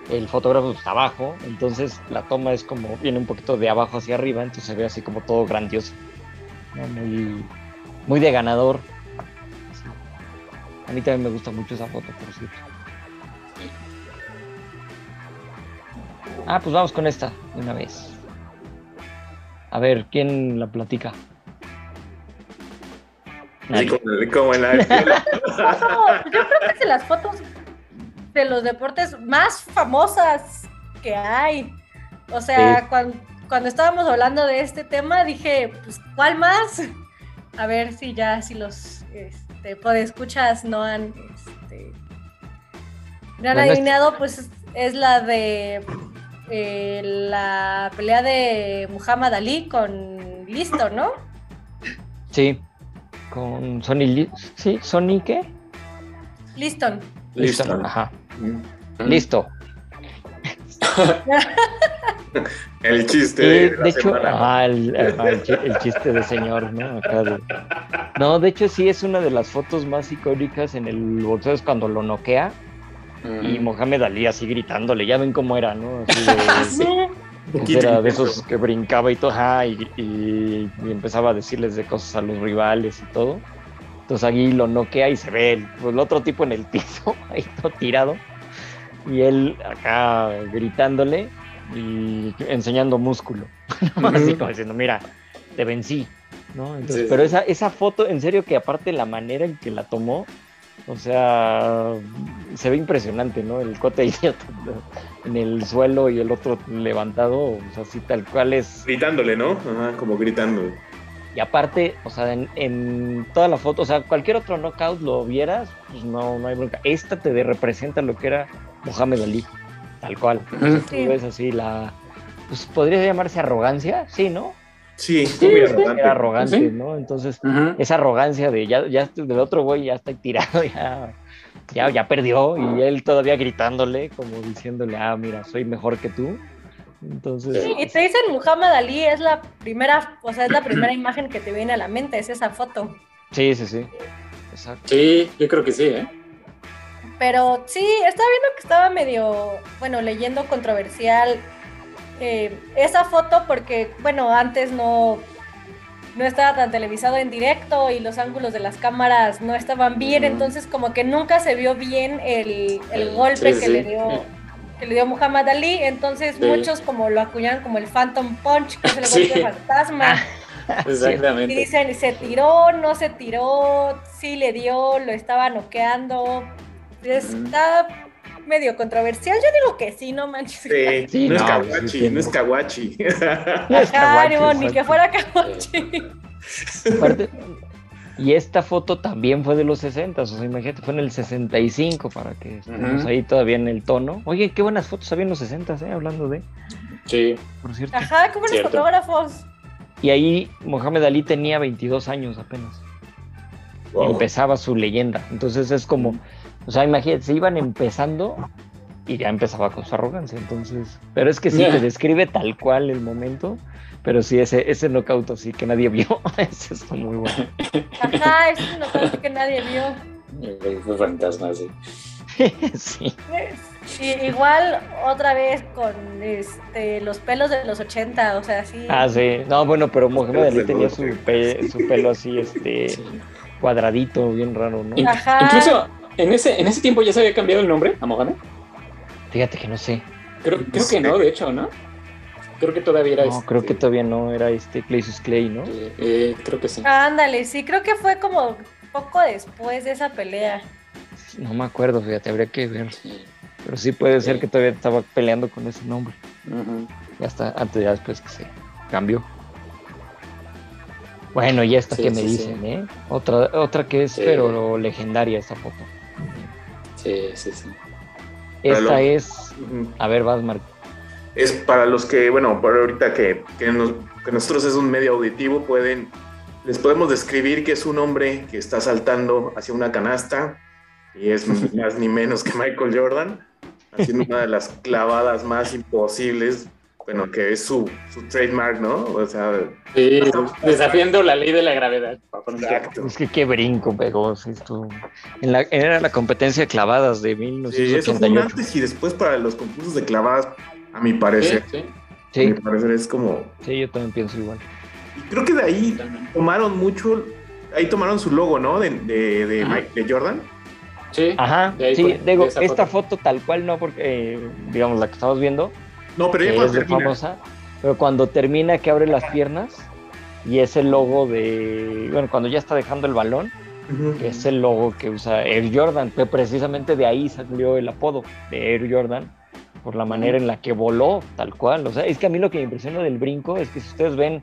el fotógrafo está abajo, entonces la toma es como, viene un poquito de abajo hacia arriba, entonces se ve así como todo grandioso, ¿no? Muy, muy de ganador. Sí. A mí también me gusta mucho esa foto, por cierto. Ah, pues vamos con esta, de una vez. A ver, ¿quién la platica? Como, como en la. [laughs] No, yo creo que es de las fotos de los deportes más famosas que hay. O sea, Sí. cuan- cuando, estábamos hablando de este tema, dije, pues, ¿cuál más? A ver si ya, si los este, podescuchas no han, este, no han Bueno, pues es, la de eh, la pelea de Muhammad Ali con Listo, ¿no? Sí, con Sony. ¿Sí? ¿Sony qué? Liston. Listo. Ajá. Mm. Listo. [laughs] El chiste. Eh, de la de hecho, semana. ajá, el, chiste de señor, ¿no? Acá de- No, de hecho sí es una de las fotos más icónicas en el boxeo, es cuando lo noquea y Mohamed Ali así gritándole, ya ven cómo era, ¿no? Así [laughs] de, Sí. pues era de esos que brincaba y todo, y, y- y empezaba a decirles de cosas a los rivales y todo. Entonces ahí lo noquea y se ve el, pues, el otro tipo en el piso, [laughs] ahí todo tirado. Y él acá gritándole y enseñando músculo. [laughs] Así como diciendo, mira, te vencí. ¿no? Entonces, Sí, pero esa, esa foto, en serio que aparte la manera en que la tomó, o sea, se ve impresionante, ¿no? El cote ahí [laughs] en el suelo y el otro levantado, o sea, así tal cual es. Gritándole, ¿no? Ajá, como gritando. Y aparte, o sea, en, en toda la foto, o sea, cualquier otro knockout lo vieras, pues no, no hay bronca. Esta te representa lo que era Mohamed Ali, tal cual. Tú ves así la. Pues podría llamarse arrogancia, sí, ¿no? Sí, Sí, muy sí, arrogante. Era arrogante, Sí. ¿no? Entonces, esa arrogancia de ya, ya del otro güey ya está tirado, [laughs] ya, ya, ya perdió, y él todavía gritándole, como diciéndole, ah, mira, soy mejor que tú. Entonces, Sí. Y te dicen Muhammad Ali es la primera, o sea, es la primera [clears throat] imagen que te viene a la mente, es esa foto. sí, sí, sí. Exacto. Sí, yo creo que sí, ¿eh? Pero sí, estaba viendo que estaba medio, bueno, leyendo controversial eh, esa foto porque, bueno, antes no, no estaba tan televisado en directo y los ángulos de las cámaras no estaban bien, entonces como que nunca se vio bien el, el golpe sí, que sí. le dio que le dio Muhammad Ali, entonces Sí. muchos como lo acuñan como el Phantom Punch, que es el [laughs] Sí. golpe fantasma. Y Exactamente. dicen, ¿se tiró? ¿No se tiró? ¿Sí le dio? ¿Lo estaba noqueando? Está medio controversial. Yo digo que sí, no manches. Sí, [laughs] Sí, no, es no, kawachi, sí, no es kawachi. [laughs] Ajá, ni modo, ni que fuera Kawachi. Aparte, y esta foto también fue de los 60, o sea, imagínate, fue en el 65 para que estemos ahí todavía en el tono. Oye, qué buenas fotos había en los 60, ¿eh? Hablando de, Sí. por cierto. Ajá, qué buenos Cierto. fotógrafos. Y ahí Mohamed Ali tenía 22 años apenas. Wow. Empezaba su leyenda. Entonces es como, o sea, imagínate, se iban empezando y ya empezaba con su arrogancia. Entonces, pero es que sí, Yeah. te describe tal cual el momento. Pero sí, ese, ese knockout así que nadie vio, [laughs] ese está muy bueno. Ajá, es un notable que nadie vio. Fue fantasma, sí. [laughs] sí. Y igual otra vez con este los pelos de los 80, o sea, sí. Ah, sí. No, bueno, pero Mohamed Ali tenía su, pe- su pelo así, este, Sí. cuadradito, bien raro, ¿no? In- Ajá. Incluso en ese, en ese tiempo ya se había cambiado el nombre a Mohamed. Fíjate que no sé. Creo, creo que no, de hecho, ¿no? Creo que todavía era No, este- creo que todavía no era este Claysus Clay, ¿no? eh, eh, creo que sí. Ándale, sí, creo que fue como poco después de esa pelea. No me acuerdo, fíjate, habría que ver. Sí. Pero sí puede ser Sí. que todavía estaba peleando con ese nombre. Ujú. Ya está, antes ya después que se cambió. Bueno, y esta Sí, que me dicen, ¿eh? Otra, otra que es, Sí. pero legendaria esta foto. Sí, sí, sí. Esta es. A ver, vas, Marc. Es para los que, bueno, por ahorita que, que, nos- que nosotros es un medio auditivo, pueden, les podemos describir que es un hombre que está saltando hacia una canasta y es [laughs] más ni menos que Michael Jordan, haciendo una de las clavadas más imposibles, bueno, que es su, su trademark, ¿no? O sea, Sí, desafiando la ley de la gravedad. exacto. Es que qué brinco pegó. En la, era la competencia de clavadas de Sí, eso fue un 1988. antes y después para los concursos de clavadas, a mi parecer. sí, A Sí, mi parecer es como... sí, yo también pienso igual. Y creo que de ahí tomaron mucho, ahí tomaron su logo, ¿no? De, de, de. Mike- de Jordan. Sí, Ajá, De ahí sí, digo, esta foto. foto. tal cual no, porque, eh, digamos, la que estamos viendo, No, pero ella es famosa, pero cuando termina que abre las piernas y es el logo de, bueno, cuando ya está dejando el balón, que es el logo que usa Air Jordan, que precisamente de ahí salió el apodo de Air Jordan, por la manera en la que voló, tal cual. O sea, es que a mí lo que me impresiona del brinco es que si ustedes ven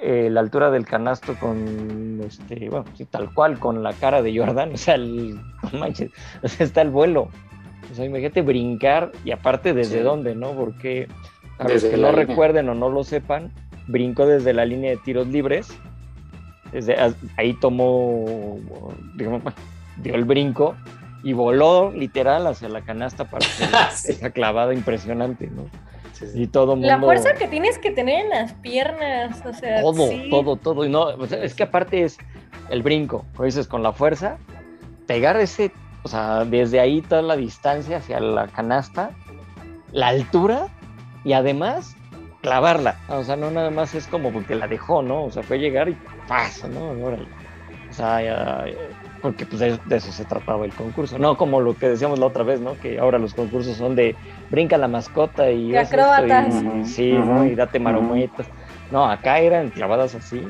eh, la altura del canasto con, este, bueno, sí, tal cual, con la cara de Jordan, [laughs] o sea, el, no manches, o sea, está el vuelo. O sea, imagínate brincar y aparte desde Sí. dónde, ¿no? Porque Desde los que no línea. recuerden o no lo sepan, brincó desde la línea de tiros libres. Desde a- ahí tomó, digamos, dio el brinco y voló literal hacia la canasta para hacer [laughs] Sí. esa clavada impresionante, ¿no? sí, sí. Y todo mundo... La fuerza que tienes que tener en las piernas, o sea, todo, sí. todo, todo. Y no, o sea, es que aparte es el brinco, como dices, con la fuerza, pegar ese, o sea, desde ahí toda la distancia hacia la canasta, la altura y además clavarla. O sea, no nada más es como porque la dejó, ¿no? O sea, fue llegar y pasa, ¿no? Órale. O sea, ya- porque pues de, de eso se trataba el concurso. No como lo que decíamos la otra vez, ¿no? Que ahora los concursos son de brinca la mascota y... Esto acróbatas. y- sí, ¿no? Y date marometas. No, acá eran clavadas así.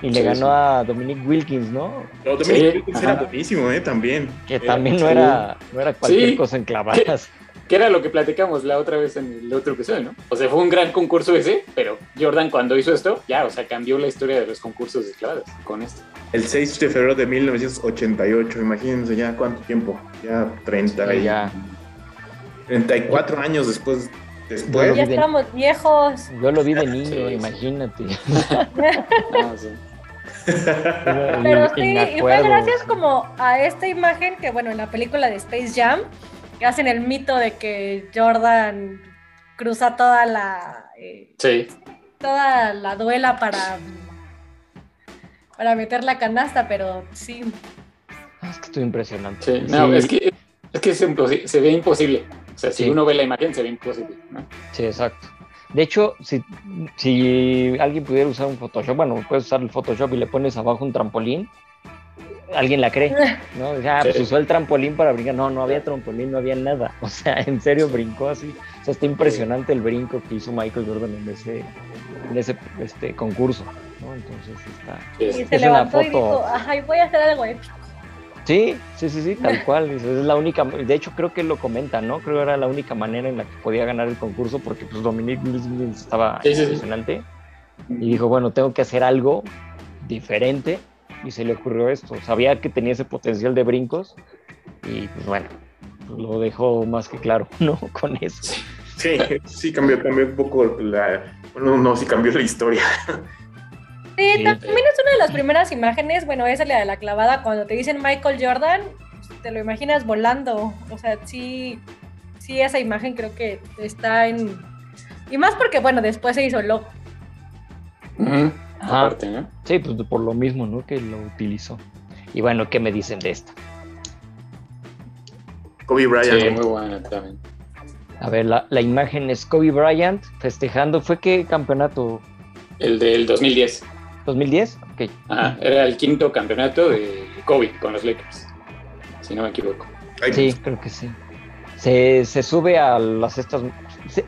Y le Sí, ganó sí. a Dominic Wilkins, ¿no? Pero también Sí, era ajá. buenísimo, ¿eh? También. Que Era- también no sí. era, no era cualquier Sí. cosa en clavadas. Que era lo que platicamos la otra vez en el otro episodio, ¿no? O sea, fue un gran concurso ese, pero Jordan cuando hizo esto, ya, o sea, cambió la historia de los concursos de clavadas con esto. El 6 de febrero de 1988, imagínense ya cuánto tiempo. Ya 30 y- ya. 34 años después. Después. Ya de- estamos viejos. Yo lo vi de niño, Sí, sí. imagínate. [laughs] [laughs] Ah, sí. Pero sí, y fue gracias como a esta imagen que, bueno, en la película de Space Jam, hacen el mito de que Jordan cruza toda la eh, Sí, toda la duela para para meter la canasta, pero sí. Es que estoy impresionante. sí. No, Sí, es que, es que se ve imposible. O sea, si Sí. uno ve la imagen, se ve imposible. ¿no? Sí, exacto. De hecho, si, si alguien pudiera usar un Photoshop, bueno, puedes usar el Photoshop y le pones abajo un trampolín, alguien la cree, [laughs] ¿no? Dice, ah, pues usó el trampolín para brincar. No, no había trampolín, no había nada. [laughs] O sea, en serio brincó así. O sea, está impresionante el brinco que hizo Michael Jordan en ese, en ese este, concurso, ¿no? Entonces está... Y se Es una levantó y foto. dijo, ay, voy a hacer algo épico. Sí, sí, sí, sí, tal [laughs] cual. Es la única, de hecho creo que lo comenta, ¿no? Creo que era la única manera en la que podía ganar el concurso porque pues Wilkins estaba Sí, sí, sí. impresionante y dijo, bueno, tengo que hacer algo diferente y se le ocurrió esto. Sabía que tenía ese potencial de brincos y pues bueno, lo dejó más que claro, [laughs] ¿no? Con eso. Sí, sí cambió, cambió un poco la. Bueno, no, sí cambió la historia. Sí, Sí. también es una de las primeras imágenes, bueno, esa es la de la clavada, cuando te dicen Michael Jordan, te lo imaginas volando, o sea, sí, sí, esa imagen creo que está en... Y más porque, bueno, después se hizo loco. Ujú. Ajá. Aparte, ¿no? Sí, pues por lo mismo, ¿no? Que lo utilizó. Y bueno, ¿qué me dicen de esta? Kobe Bryant. Sí, muy buena también. A ver, la, la imagen es Kobe Bryant festejando. ¿Fue qué campeonato? El del 2010. ¿2010? Ok. Ajá, era el quinto campeonato de Kobe con los Lakers, si no me equivoco. Sí, creo que sí. Se, se sube a las estas.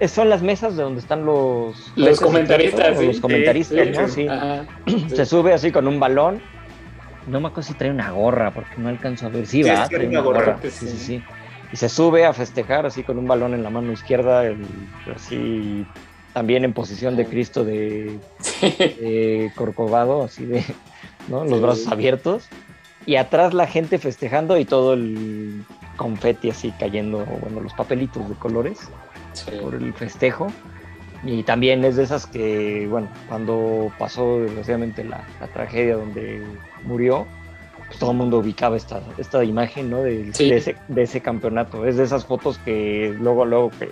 Son las mesas de donde están los. Los comentaristas, sí. Los comentaristas, Sí, ¿no? sí. Sí. Ajá, [clears throat] Se sube así con un balón. No me acuerdo si trae una gorra, porque no alcanzo a ver. Sí, va, trae una gorra, Sí, sí. Y se sube a festejar así con un balón en la mano izquierda, el- así también en posición de Cristo de, de Corcovado, así de, ¿no? Los brazos abiertos. Y atrás la gente festejando y todo el confeti así cayendo, bueno, los papelitos de colores Sí. por el festejo. Y también es de esas que, bueno, cuando pasó desgraciadamente la, la tragedia donde murió, pues todo el mundo ubicaba esta, esta imagen, ¿no? De, Sí. de, ese, de ese campeonato. Es de esas fotos que luego, luego que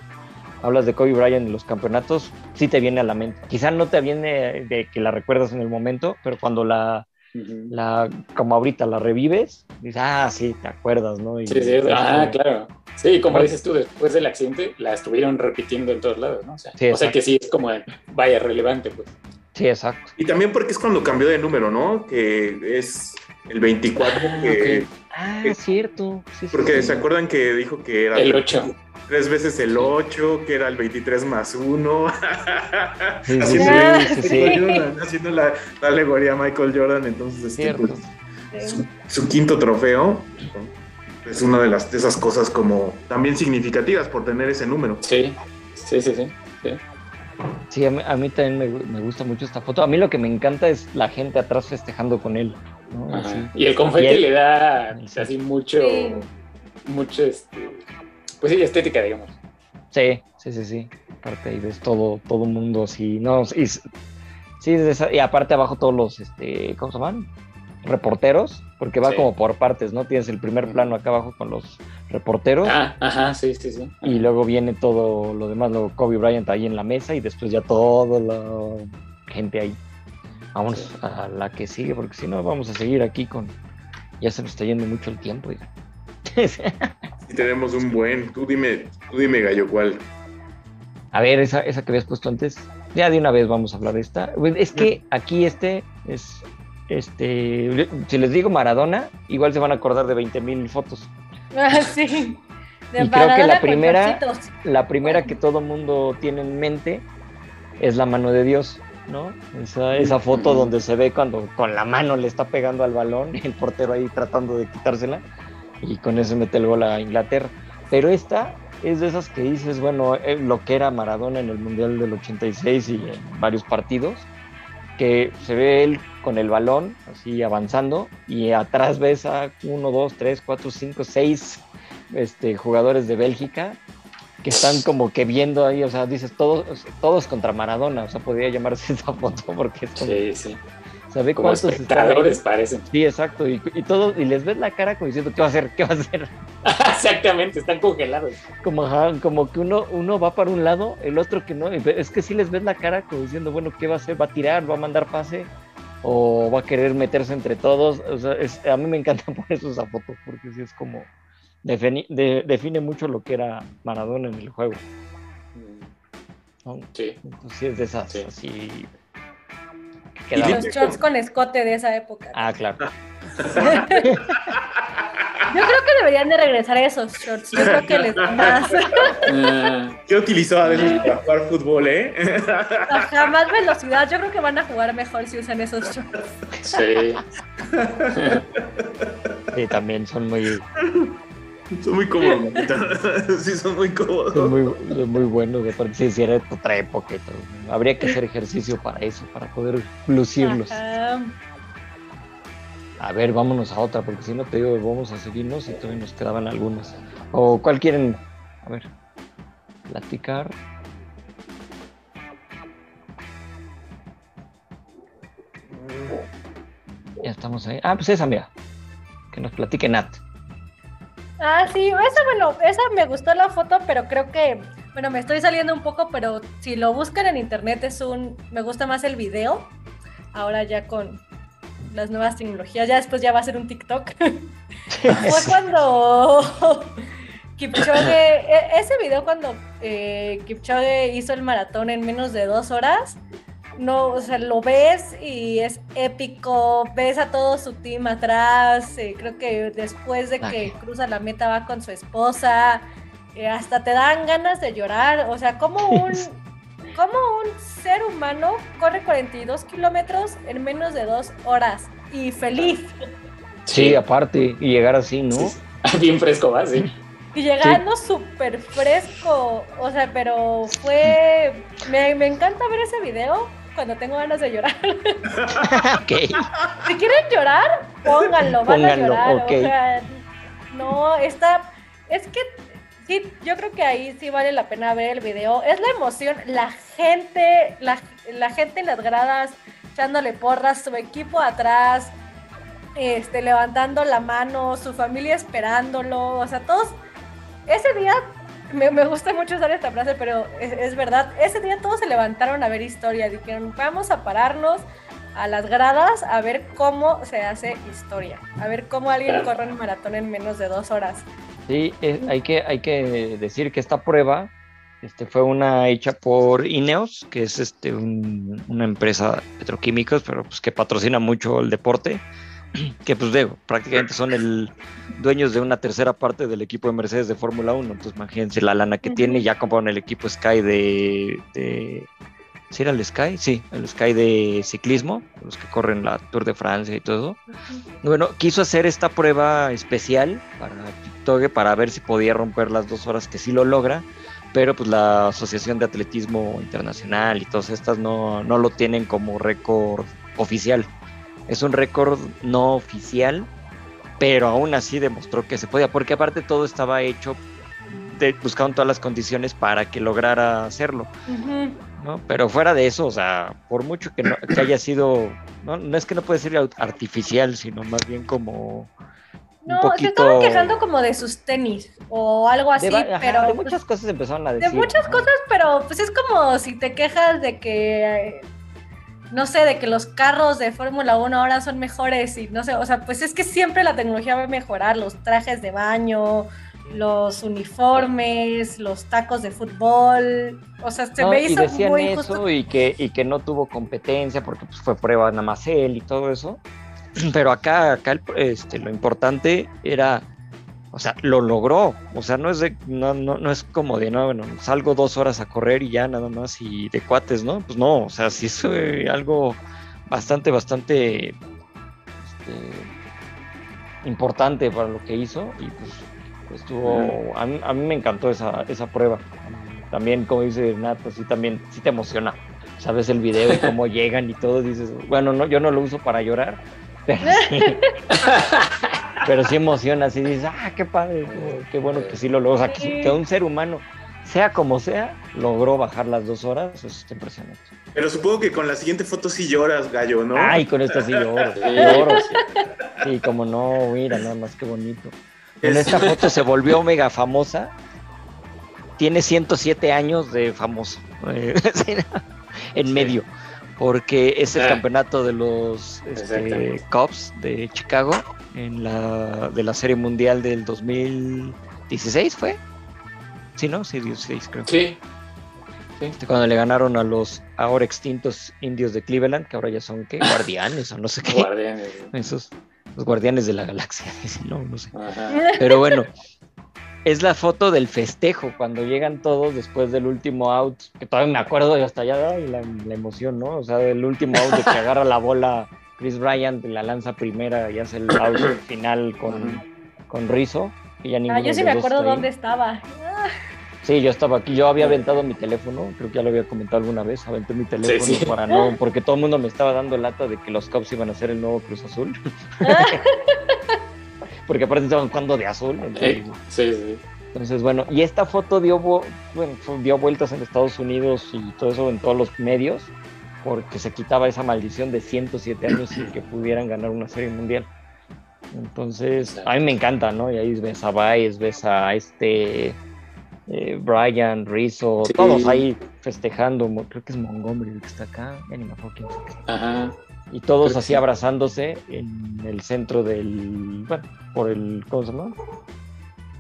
hablas de Kobe Bryant en los campeonatos, sí te viene a la mente. Quizá no te viene de que la recuerdas en el momento, pero cuando la, Ujú. la como ahorita la revives, dices, ah, sí, te acuerdas, ¿no? Y- Sí, sí, ah, claro. Sí, como Bueno. dices tú, después del accidente la estuvieron repitiendo en todos lados, ¿no? O sea, Sí, o sea que sí es como, vaya, relevante, pues. Sí, exacto. Y también porque es cuando cambió de número, ¿no? Que es el 24, Ah, que, Ah, Eh, cierto. Sí, porque sí. se acuerdan que dijo que era El 8. tres veces el 8, que era el 23 más 1. [laughs] Sí, sí, haciendo, sí, sí, sí. sí. Jordan, haciendo la, la alegoría a Michael Jordan. Entonces, este, pues, su, su quinto trofeo es una de las de esas cosas como también significativas por tener ese número. Sí, sí, sí, sí. sí. Sí, a mí, a mí también me, me gusta mucho esta foto. A mí lo que me encanta es la gente atrás festejando con él. ¿no? Ajá. Así. Y el confeti Y él- le da Sí. así mucho, Sí. mucho, este, pues sí, estética, digamos. Sí, sí, sí, sí. Aparte ahí ves todo, todo mundo así, no, y, sí, es de esa- y aparte abajo todos los, este, ¿cómo se llaman? Reporteros, porque va Sí. como por partes, ¿no? Tienes el primer plano acá abajo con los reporteros Ah, ajá, sí, sí, sí. y luego viene todo lo demás, luego Kobe Bryant ahí en la mesa y después ya toda la gente ahí. Vamos Sí. a la que sigue, porque si no vamos a seguir aquí con, ya se nos está yendo mucho el tiempo. Y tenemos un buen. Tú dime, tú dime, Gallo, ¿cuál? A ver, esa, esa que habías puesto antes. Ya de una vez vamos a hablar de esta. Es que aquí este es. Este. Si les digo Maradona, igual se van a acordar de 20 mil fotos. Ah, [laughs] sí. De Y creo que la primera-. La primera que todo mundo tiene en mente es la mano de Dios, ¿no? Esa, esa foto donde se ve cuando con la mano le está pegando al balón, el portero ahí tratando de quitársela y con eso mete el gol a Inglaterra. Pero esta es de esas que dices, bueno, eh, lo que era Maradona en el Mundial del 86 y en varios partidos, que se ve él con el balón así avanzando y atrás ves a uno, dos, tres, cuatro, cinco, seis este, jugadores de Bélgica que están como que viendo ahí, o sea, dices todos, todos contra Maradona, o sea, podría llamarse [laughs] esa foto porque es como, Sí, sí. ¿sabe Como cuántos espectadores parecen. Sí, exacto, y, y todos, y les ves la cara como diciendo, ¿qué va a hacer? ¿Qué va a hacer? [laughs] Exactamente, están congelados. Como, ajá, como que uno, uno va para un lado, el otro que no, es que sí les ves la cara como diciendo, bueno, ¿qué va a hacer? ¿Va a tirar? ¿Va a mandar pase? ¿O va a querer meterse entre todos? O sea, es- a mí me encanta [laughs] por eso esa foto, porque sí es como, defini- de- define mucho lo que era Maradona en el juego. ¿no? Sí. Entonces sí es de esas, Sí. así... Y que quedaban- Los shorts con escote de esa época. Ah, claro. [laughs] Yo creo que deberían de regresar esos shorts. Yo creo que les da más. Ah, [laughs] Yo utilizaba de esos para jugar fútbol, ¿eh? [laughs] Ajá, más velocidad. Yo creo que van a jugar mejor si usan esos shorts. sí. Sí, también son muy, son muy cómodos. [laughs] Sí, son muy cómodos. son muy, son muy buenos. Aparte, sí, sí, era de otra época todo. Habría que hacer ejercicio para eso, para poder lucirlos. Ajá. A ver, vámonos a otra, porque si no te digo, vamos a seguirnos y todavía nos quedaban algunas. ¿O cuál quieren? A ver, platicar. Ya estamos ahí. Ah, pues esa, mira. Que nos platique Nat. Ah, sí, esa, bueno, esa me gustó la foto, pero creo que, bueno, me estoy saliendo un poco, pero si lo buscan en internet es un, me gusta más el video, ahora ya con las nuevas tecnologías, ya después ya va a ser un TikTok. [laughs] Fue cuando [laughs] Kipchoge, e- ese video cuando eh, Kipchoge hizo el maratón en menos de dos horas, no, o sea, lo ves y es épico, ves a todo su team atrás, eh, creo que después de que cruza la meta va con su esposa, eh, hasta te dan ganas de llorar, o sea, como un, [laughs] como un ser humano corre 42 kilómetros en menos de dos horas y feliz. Sí, aparte, y llegar así, ¿no? Sí. [laughs] Bien fresco, ¿va? Sí. Y llegando súper fresco, o sea, pero fue... Me, me encanta ver ese video cuando tengo ganas de llorar. [laughs] ok. Si quieren llorar, pónganlo, van a llorar. O sea, no, está... Es que sí, yo creo que ahí sí vale la pena ver el video. Es la emoción, la gente, la, la gente en las gradas echándole porras, su equipo atrás, este, levantando la mano, su familia esperándolo, o sea, todos, ese día, me, me gusta mucho usar esta frase, pero es, es, verdad, ese día todos se levantaron a ver historia, dijeron, vamos a pararnos a las gradas a ver cómo se hace historia, a ver cómo alguien corre un maratón en menos de dos horas. Sí, hay, que, hay que decir que esta prueba este, fue una hecha por Ineos, que es este, un, una empresa petroquímicos, pero pues que patrocina mucho el deporte [clears throat] que pues digo, prácticamente son el dueños de una tercera parte del equipo de Mercedes de Fórmula 1, entonces imagínense la lana que tiene, ya compraron el equipo Sky de, de ¿Sí era el Sky? Sí, el Sky de ciclismo, los que corren la Tour de Francia y todo. Bueno, quiso hacer esta prueba especial para TikTok para ver si podía romper las dos horas, que sí lo logra, pero pues la Asociación de Atletismo Internacional y todas estas no, no lo tienen como récord oficial. Es un récord no oficial, pero aún así demostró que se podía, porque aparte todo estaba hecho, de, buscaron todas las condiciones para que lograra hacerlo. ¿no? Pero fuera de eso, o sea, por mucho que, no, que haya sido, no, no es que no puede ser artificial, sino más bien como No, poquito... se estaban quejando como de sus tenis o algo así, de, ajá, pero de pues, muchas cosas empezaron a de decir. muchas ¿no? cosas, pero pues es como si te quejas de que, eh, no sé, de que los carros de Fórmula 1 ahora son mejores y no sé, o sea, pues es que siempre la tecnología va a mejorar, los trajes de baño, los uniformes, los tacos de fútbol, o sea, se No, me y hizo decían muy eso y que, y que no tuvo competencia porque pues, fue prueba nada más él y todo eso. [clears throat] Pero acá, acá el- este, lo importante era, o sea, lo logró. O sea, no es, de, no, no, no es como de, no, bueno, salgo dos horas a correr y ya nada más y de cuates, ¿no? Pues no, o sea, sí es eh, algo bastante, bastante este, importante para lo que hizo y pues estuvo, a mí, a mí me encantó esa, esa prueba. También, como dice Nato, sí también, sí te emociona. Sabes el video y cómo [laughs] llegan y todo, dices, bueno, no, yo no lo uso para llorar, pero sí, [laughs] pero sí emociona, así dices, ah, qué padre, qué, bueno que sí lo logró. O sea, que, que un ser humano, sea como sea, logró bajar las dos horas, eso está impresionante. Pero supongo que con la siguiente foto sí lloras, gallo, ¿no? Ay, con esto sí lloro, [laughs] lloro. Sí, como no, mira, nada más qué bonito. En Es- esta foto se volvió mega famosa. Tiene 107 años de famoso. [laughs] sí, en medio. Porque es el Ah. campeonato de los este. Cubs de Chicago en la, de la Serie Mundial del 2016, ¿fue? Sí, ¿no? Sí, 16 creo. Sí, Este, Cuando le ganaron a los ahora extintos indios de Cleveland, que ahora ya son, ¿qué? Guardianes o no sé qué. guardianes. Esos, los guardianes de la galaxia. [laughs] No, no sé. Ajá. Pero bueno, es la foto del festejo cuando llegan todos después del último out, que todavía me acuerdo y hasta allá ay, la, la emoción, ¿no? O sea, del último out de que [laughs] agarra la bola Chris Bryant, la lanza primera y hace el out [coughs] final con, con Rizzo. Y ya Ah, yo sí de me acuerdo dónde estaba. Sí, yo estaba aquí, yo había aventado mi teléfono, creo que ya lo había comentado alguna vez, aventé mi teléfono sí. para no, porque todo el mundo me estaba dando lata de que los Cubs iban a ser el nuevo Cruz Azul. [laughs] porque aparte estaban jugando de azul. entonces- Eh, sí, sí. entonces, bueno, y esta foto dio, bueno, dio vueltas en Estados Unidos y todo eso en todos los medios, porque se quitaba esa maldición de 107 años sin que pudieran ganar una serie mundial. Entonces, a mí me encanta, ¿no? Y ahí ves a Baez, ves a este eh, Brian, Rizzo, Sí. todos ahí festejando. Creo que es Montgomery el que está acá, ya ni me acuerdo quién es. Ajá. Y todos Creo así sí. abrazándose en el centro del, bueno, por el, ¿cómo se llama?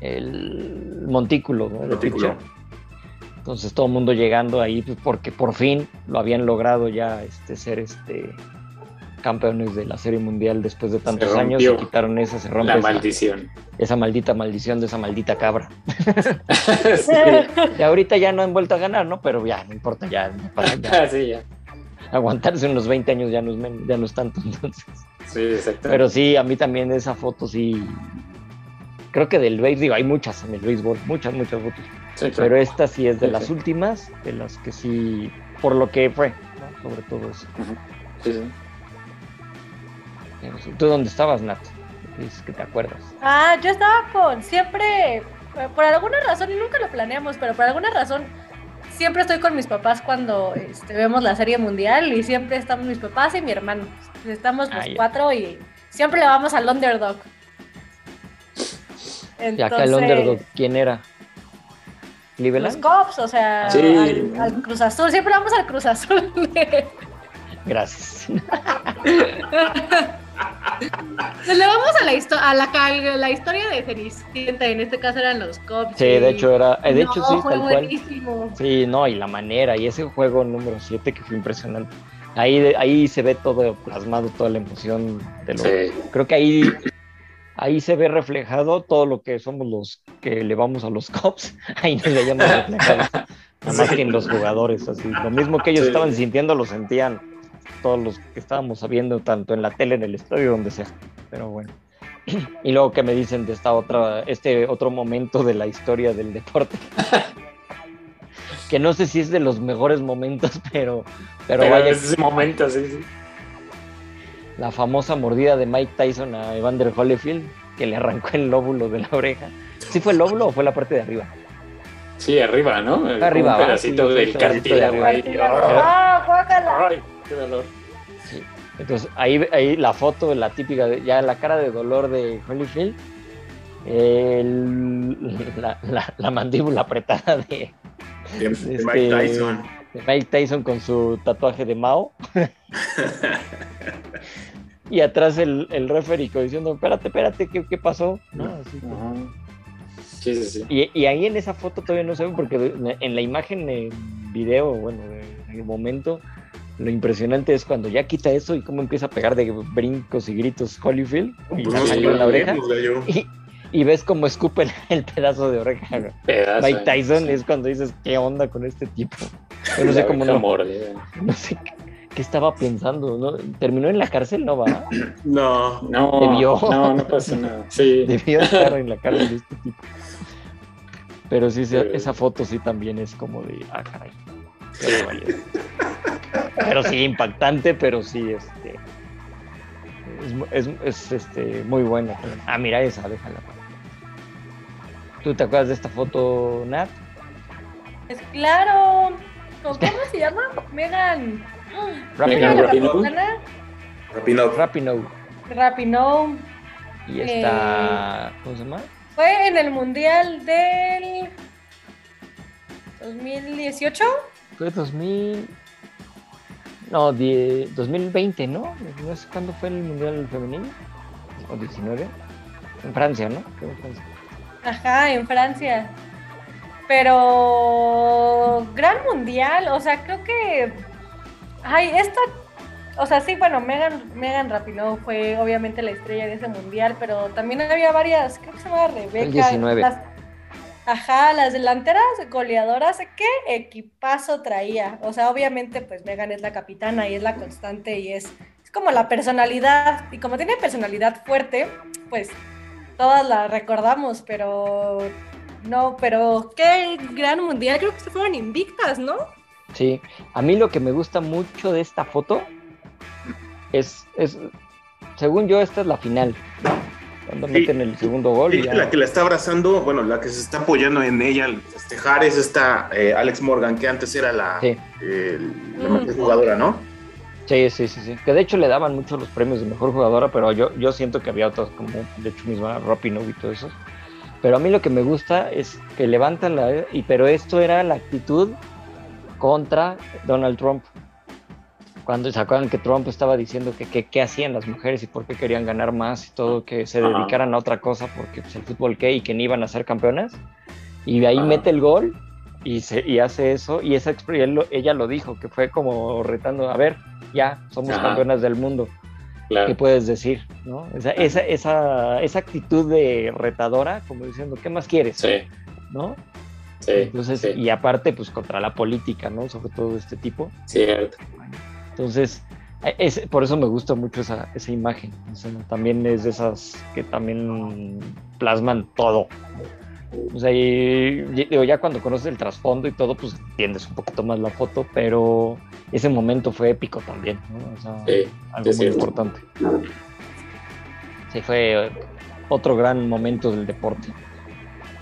El montículo, ¿no? De Montículo. Entonces todo el mundo llegando ahí, pues, porque por fin lo habían logrado ya este, ser este campeones de la Serie Mundial después de tantos años, se quitaron esa, se rompe La esa, maldición. esa maldita maldición de esa maldita cabra. [laughs] sí. Y ahorita ya no han vuelto a ganar, ¿no? Pero ya, no importa, ya, no pasa, ya. [laughs] Sí, ya. aguantarse unos 20 años ya no es, ya no es tanto, entonces. Sí, exacto. Pero sí, a mí también esa foto sí. Creo que del béisbol, digo, hay muchas en el béisbol, muchas, muchas fotos. Sí, claro. Pero esta sí es de Sí, las sí. últimas, de las que sí, por lo que fue, ¿no? sobre todo eso. Sí, sí. ¿Tú dónde estabas, Nat? Dices que te acuerdas. Ah, yo estaba con, siempre por alguna razón, y nunca lo planeamos, pero por alguna razón siempre estoy con mis papás cuando este, vemos la serie mundial y siempre estamos mis papás y mi hermano. Estamos los Ah, cuatro y siempre le vamos al underdog. Y acá el underdog, ¿quién era? los. Cops, o sea, Sí. al, al Cruz Azul, siempre vamos al Cruz Azul. Gracias. [laughs] le vamos a la, histo- a la, historia de Cenicienta, en este caso eran los Cops. Sí, de hecho era, eh, de hecho No, sí, fue tal cual. buenísimo. Sí, no, y la manera, y ese juego número 7 que fue impresionante. Ahí, ahí se ve todo plasmado, toda la emoción de lo Sí. Creo que ahí, ahí se ve reflejado todo lo que somos los que le vamos a los cops. [laughs] Ahí nos veíamos reflejados. Nada más Sí. que en los jugadores, así. Lo mismo que ellos Sí. estaban sintiendo, lo sentían todos los que estábamos viendo, tanto en la tele, en el estadio, donde sea. Pero bueno. [clears throat] Y luego que me dicen de esta otra, este otro momento de la historia del deporte. [laughs] que no sé si es de los mejores momentos, [laughs] pero, pero, Pero vaya, ese momento, sí, sí. la famosa mordida de Mike Tyson a Evander Holyfield, que le arrancó el lóbulo de la oreja. ¿Sí fue el lóbulo o fue la parte de arriba? Sí, arriba, ¿no? Arriba, Un pedacito sí, del pedacito de cartílago ahí. ¡Ah, qué dolor. Entonces ahí, ahí la foto, la típica, de- ya la cara de dolor de Holyfield, el- la, la- la mandíbula apretada de, De, de Este- Mike Tyson. de Mike Tyson con su tatuaje de Mao. [laughs] y atrás el, el referee diciendo, espérate, espérate, ¿qué, qué pasó? ¿No? Así como- Ajá. Sí, sí, sí. Y, y ahí en esa foto todavía no se ve, porque en la imagen, en video, bueno, en el momento, lo impresionante es cuando ya quita eso y cómo empieza a pegar de brincos y gritos Holyfield y Pues la no salió en la oreja. bien. Y, y ves cómo escupe el, el pedazo de oreja. Pedazo, Mike. Tyson Sí. es cuando dices, ¿qué onda con este tipo? [laughs] Yo no sé cómo no, mordida. no sé qué, qué estaba pensando, ¿no? ¿Terminó en la cárcel? No va. No, No, Debió. no, no pasa nada. Sí. [laughs] Debió estar en la cárcel de este tipo. Pero sí, esa foto sí también es como de, ah, caray. Pero sí, impactante, pero sí, este. Es, es- es, este, muy buena. Ah, mira esa, déjala. ¿Tú te acuerdas de esta foto, Nat? Es claro. ¿Cómo se llama? Megan. Rapinoe. Rapinoe. Rapinoe. Rapinoe. Y está. ¿Cómo se llama? Fue en el Mundial del 2018. Fue 2000. No, die- 2020, ¿no? No sé cuándo fue el Mundial Femenino. ¿O 19? En Francia, ¿no? Fue en Francia. Ajá, en Francia. Pero gran mundial, o sea, creo que ay, esta o sea, sí, bueno, Megan Megan Rapinoe fue obviamente la estrella de ese mundial, pero también había varias, creo que se llama Rebeca. El 19. las- ajá, las delanteras goleadoras, qué equipazo traía. O sea, obviamente pues Megan es la capitana y es la constante y es es como la personalidad y como tiene personalidad fuerte, pues todas la recordamos, pero no, pero qué gran mundial, creo que se fueron invictas, ¿no? Sí, a mí lo que me gusta mucho de esta foto es, es según yo, esta es la final. Cuando Sí. meten el segundo gol. y ya- La que la está abrazando, bueno, la que se está apoyando en ella al festejar es esta eh, Alex Morgan, que antes era la, Sí. eh, la Mm. mejor jugadora, ¿no? Sí, sí, sí, sí. Que de hecho le daban mucho los premios de mejor jugadora, pero yo, yo siento que había otros como, de hecho, misma Rapinoe y todo eso. Pero a mí lo que me gusta es que levantan la... Y, pero esto era la actitud contra Donald Trump. Cuando se acuerdan que Trump estaba diciendo que qué hacían las mujeres y por qué querían ganar más y todo, que se Ajá. dedicaran a otra cosa porque pues, el fútbol qué y que ni iban a ser campeonas. Y de ahí Ajá. mete el gol y, se, y hace eso. Y esa él ella lo dijo, que fue como retando, a ver, ya somos Ajá. campeonas del mundo. ¿Qué Claro. puedes decir? ¿no? Esa, esa, esa, esa actitud de retadora, como diciendo, ¿qué más quieres? Sí, ¿no? sí. Entonces, sí, y aparte, pues contra la política, ¿no? Sobre todo de este tipo. cierto. Entonces, eh, es, por eso me gusta mucho esa, esa imagen. O sea, también es de esas que también plasman todo. O sea, y- digo, ya cuando conoces el trasfondo y todo, pues entiendes un poquito más la foto, pero ese momento fue épico también, ¿no? O sea, Sí, algo muy cierto. importante. Sí, fue otro gran momento del deporte.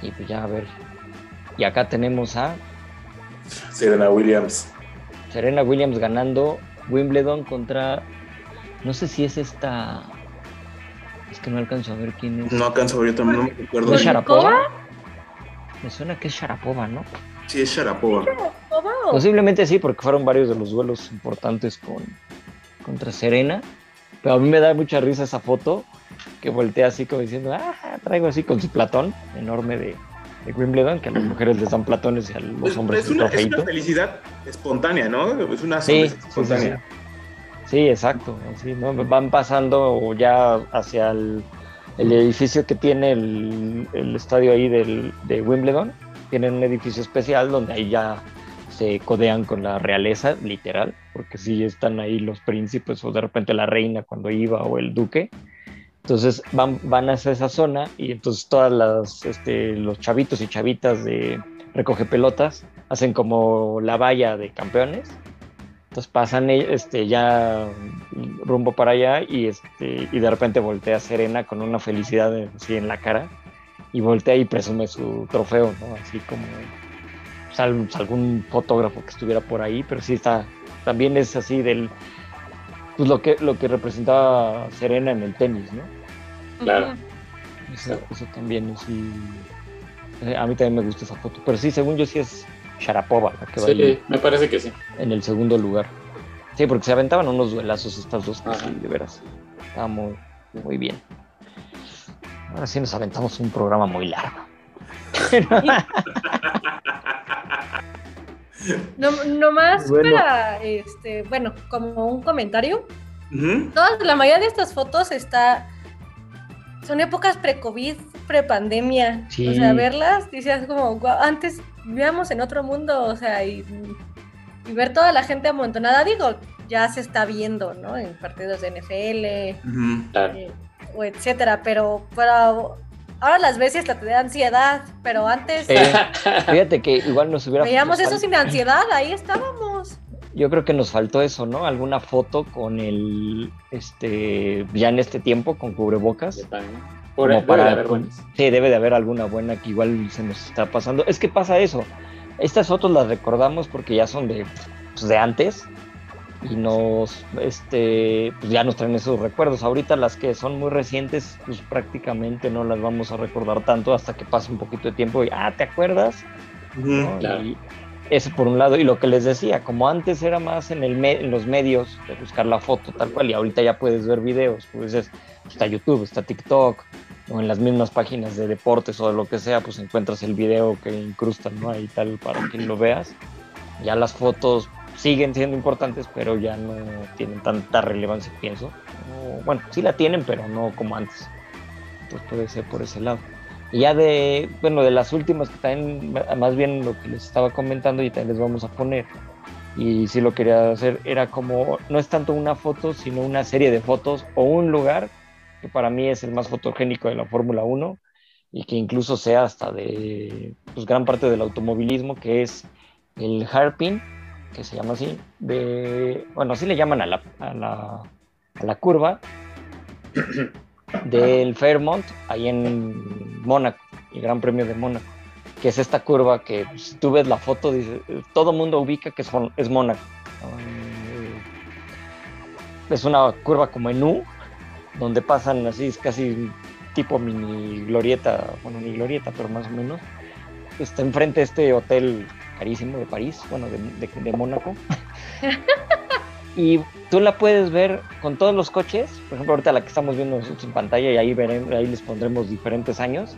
Y pues ya a ver. Y acá tenemos a Serena Williams. Serena Williams ganando Wimbledon contra. No sé si es esta. Es que no alcanzo a ver quién es. No alcanzo a ver, yo también no me recuerdo. ¿Es. Sharapova? Me suena que es Sharapova, ¿no? Sí, es Sharapova. ¿Cómo? Posiblemente sí, porque fueron varios de los duelos importantes con, contra Serena. Pero a mí me da mucha risa esa foto que voltea así como diciendo, ah, traigo así con su platón enorme de, de Wimbledon, que a las mujeres les dan platones y a los Pues, hombres es, un una, es una felicidad espontánea, ¿no? Es una Sí, sonrisa sí, sí, espontánea. Sí, exacto. así, ¿no? Van pasando ya hacia el, el edificio que tiene el, el estadio ahí del, de Wimbledon. Tienen un edificio especial donde ahí ya se codean con la realeza, literal, porque sí están ahí los príncipes o de repente la reina cuando iba o el duque. Entonces van, van hacia esa zona y entonces todas las, este, los chavitos y chavitas de recoge pelotas hacen como la valla de campeones. Entonces pasan eh, este, ya rumbo para allá y, este, y de repente voltea Serena con una felicidad así en la cara y voltea y presume su trofeo, ¿no? Así como pues, al- algún fotógrafo que estuviera por ahí, pero sí está, también es así del, pues lo que, lo que representaba Serena en el tenis, ¿no? Claro. Eso, eso también es sí, eh, a mí también me gusta esa foto, pero sí, según yo sí es Sharapova la que va ahí Sí, me parece que sí. en el segundo lugar. Sí, porque se aventaban unos duelazos estas dos que sí, de veras. Estaba muy, muy bien. Ahora sí nos aventamos un programa muy largo. [laughs] No, nomás Bueno. para, este, bueno, como un comentario. Todas, la mayoría de estas fotos está. Son épocas pre-COVID, pre-pandemia. Sí. O sea, verlas, dices como, "Guau, antes vivíamos en otro mundo, o sea, y, y ver toda la gente amontonada, digo, ya se está viendo, ¿no? En partidos de NFL. Claro. eh, o etcétera, pero, pero ahora las ves y hasta te da ansiedad, pero antes Eh, [laughs] fíjate que igual nos hubiera veíamos eso sin ansiedad, ahí estábamos. Yo creo que nos faltó eso, ¿no? Alguna foto con el, este, ya en este tiempo, con cubrebocas. Por como para de haber con- buenas. sí, debe de haber alguna buena que igual se nos está pasando. Es que pasa eso. Estas fotos las recordamos porque ya son de, pues, de antes y nos, este, pues ya nos traen esos recuerdos. Ahorita las que son muy recientes, pues prácticamente no las vamos a recordar tanto hasta que pase un poquito de tiempo y, ah, ¿te acuerdas? ¿no? Claro. Y eso por un lado. Y lo que les decía, como antes era más en, los medios de buscar la foto tal cual, y ahorita ya puedes ver videos, pues es- está YouTube, está TikTok, o en las mismas páginas de deportes o de lo que sea, pues encuentras el video que incrustan, ¿no? Ahí tal para que lo veas. Ya las fotos siguen siendo importantes, pero ya no tienen tanta relevancia, pienso. O, bueno, sí la tienen, pero no como antes. Entonces puede ser por ese lado. Y ya de, bueno, de las últimas que también, más bien lo que les estaba comentando y también les vamos a poner, y sí lo quería hacer, era como, no es tanto una foto, sino una serie de fotos o un lugar que para mí es el más fotogénico de la Fórmula 1 y que incluso sea hasta de pues, gran parte del automovilismo, que es el Harpin, que se llama así, de, bueno, así le llaman a la, a la, a la curva [coughs] del Fairmont, ahí en Mónaco, el Gran Premio de Mónaco, que es esta curva que pues, si tú ves la foto, dice, todo mundo ubica que es, es Mónaco. Eh, es una curva como en U, donde pasan así, es casi tipo mini glorieta, bueno, ni glorieta, pero más o menos. Está enfrente de este hotel carísimo de París, bueno, de, de- de Mónaco. [laughs] y tú la puedes ver con todos los coches, por ejemplo, ahorita la que estamos viendo nosotros en pantalla y ahí, veremos, ahí les pondremos diferentes años.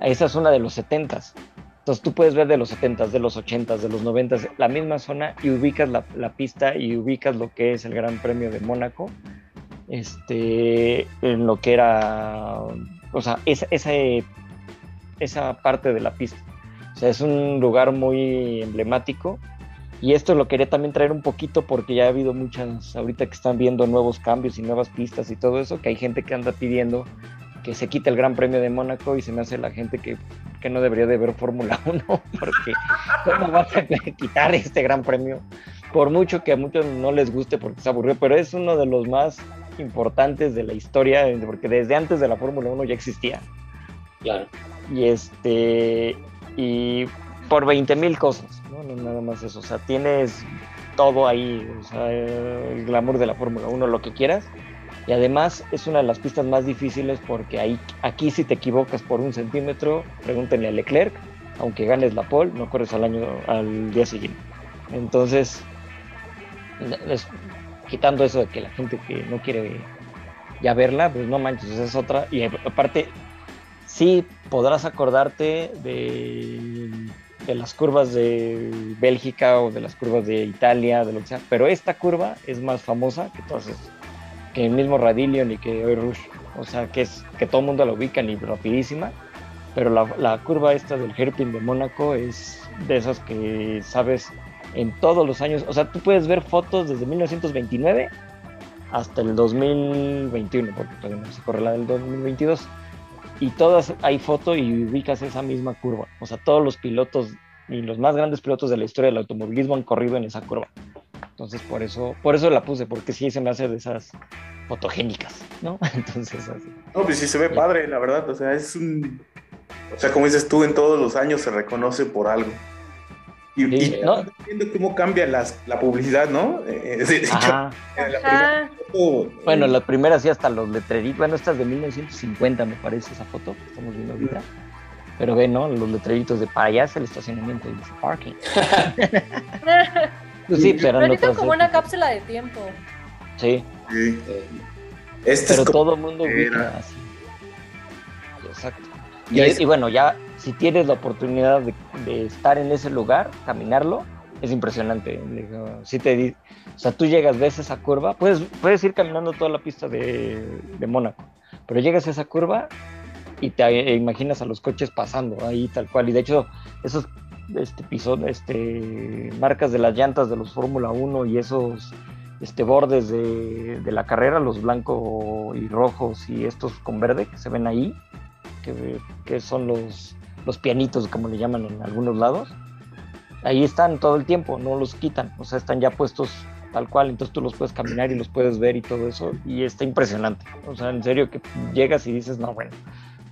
Esa es una de los 70s. Entonces tú puedes ver de los 70s, de los 80s, de los 90s, la misma zona y ubicas la, la pista y ubicas lo que es el Gran Premio de Mónaco, este, en lo que era, o sea, esa, esa, esa parte de la pista. O sea, es un lugar muy emblemático y esto lo quería también traer un poquito porque ya ha habido muchas, ahorita que están viendo nuevos cambios y nuevas pistas y todo eso, que hay gente que anda pidiendo que se quite el Gran Premio de Mónaco y se me hace la gente que, que no debería de ver Fórmula [laughs] 1 porque ¿cómo vas a [laughs] quitar este Gran Premio? Por mucho que a muchos no les guste porque se aburrió, pero es uno de los más importantes de la historia porque desde antes de la Fórmula 1 ya existía. Claro. Y este, y por 20 mil cosas, ¿no? ¿no? Nada más eso. O sea, tienes todo ahí, o sea, el glamour de la Fórmula 1, lo que quieras. Y además es una de las pistas más difíciles porque ahí, aquí si te equivocas por un centímetro, pregúntenle a Leclerc, aunque ganes la pole, no corres al año al día siguiente. Entonces, es, quitando eso de que la gente que no quiere ya verla, pues no manches, esa es otra. Y aparte, sí podrás acordarte de, de, las curvas de Bélgica o de las curvas de Italia, de lo que sea, pero esta curva es más famosa que todas esas, que el mismo Radillion ni que Hoy Rush. O sea, que es que todo el mundo la ubica y rapidísima, pero la, la curva esta del hairpin de Mónaco es de esas que sabes en todos los años. O sea, tú puedes ver fotos desde 1929 hasta el 2021, porque todavía no se corre la del 2022. Y todas hay foto y ubicas esa misma curva. O sea, todos los pilotos y los más grandes pilotos de la historia del automovilismo han corrido en esa curva. Entonces, por eso, por eso la puse, porque sí se me hace de esas fotogénicas, ¿no? [laughs] Entonces, así. No, pues sí se ve padre, la verdad. O sea, es un. O sea, como dices tú, en todos los años se reconoce por algo. Y, sí, y ¿no? viendo cómo cambia las, la publicidad, ¿no? Eh, de hecho, Ajá. la foto, Bueno, las primeras sí hasta los letreritos, bueno, estas de 1950 me parece esa foto que estamos viendo ahorita. Pero ve, ¿no? Los letreritos de para allá es el estacionamiento y dice parking. pues sí, pero como una cápsula de tiempo. Sí. sí. Este pero es como todo el mundo ubica así. Exacto. Y, y, bueno, ya si tienes la oportunidad de, estar en ese lugar, caminarlo, es impresionante. Si te, o sea, tú llegas, ves esa curva, puedes, puedes ir caminando toda la pista de, de Mónaco, pero llegas a esa curva y te imaginas a los coches pasando ahí tal cual. Y de hecho, esos este, piso, este, marcas de las llantas de los Fórmula 1 y esos este, bordes de, de la carrera, los blancos y rojos y estos con verde que se ven ahí, que, que son los, los pianitos, como le llaman en algunos lados, ahí están todo el tiempo, no los quitan, o sea, están ya puestos tal cual, entonces tú los puedes caminar y los puedes ver y todo eso, y está impresionante, o sea, en serio que llegas y dices, no, bueno,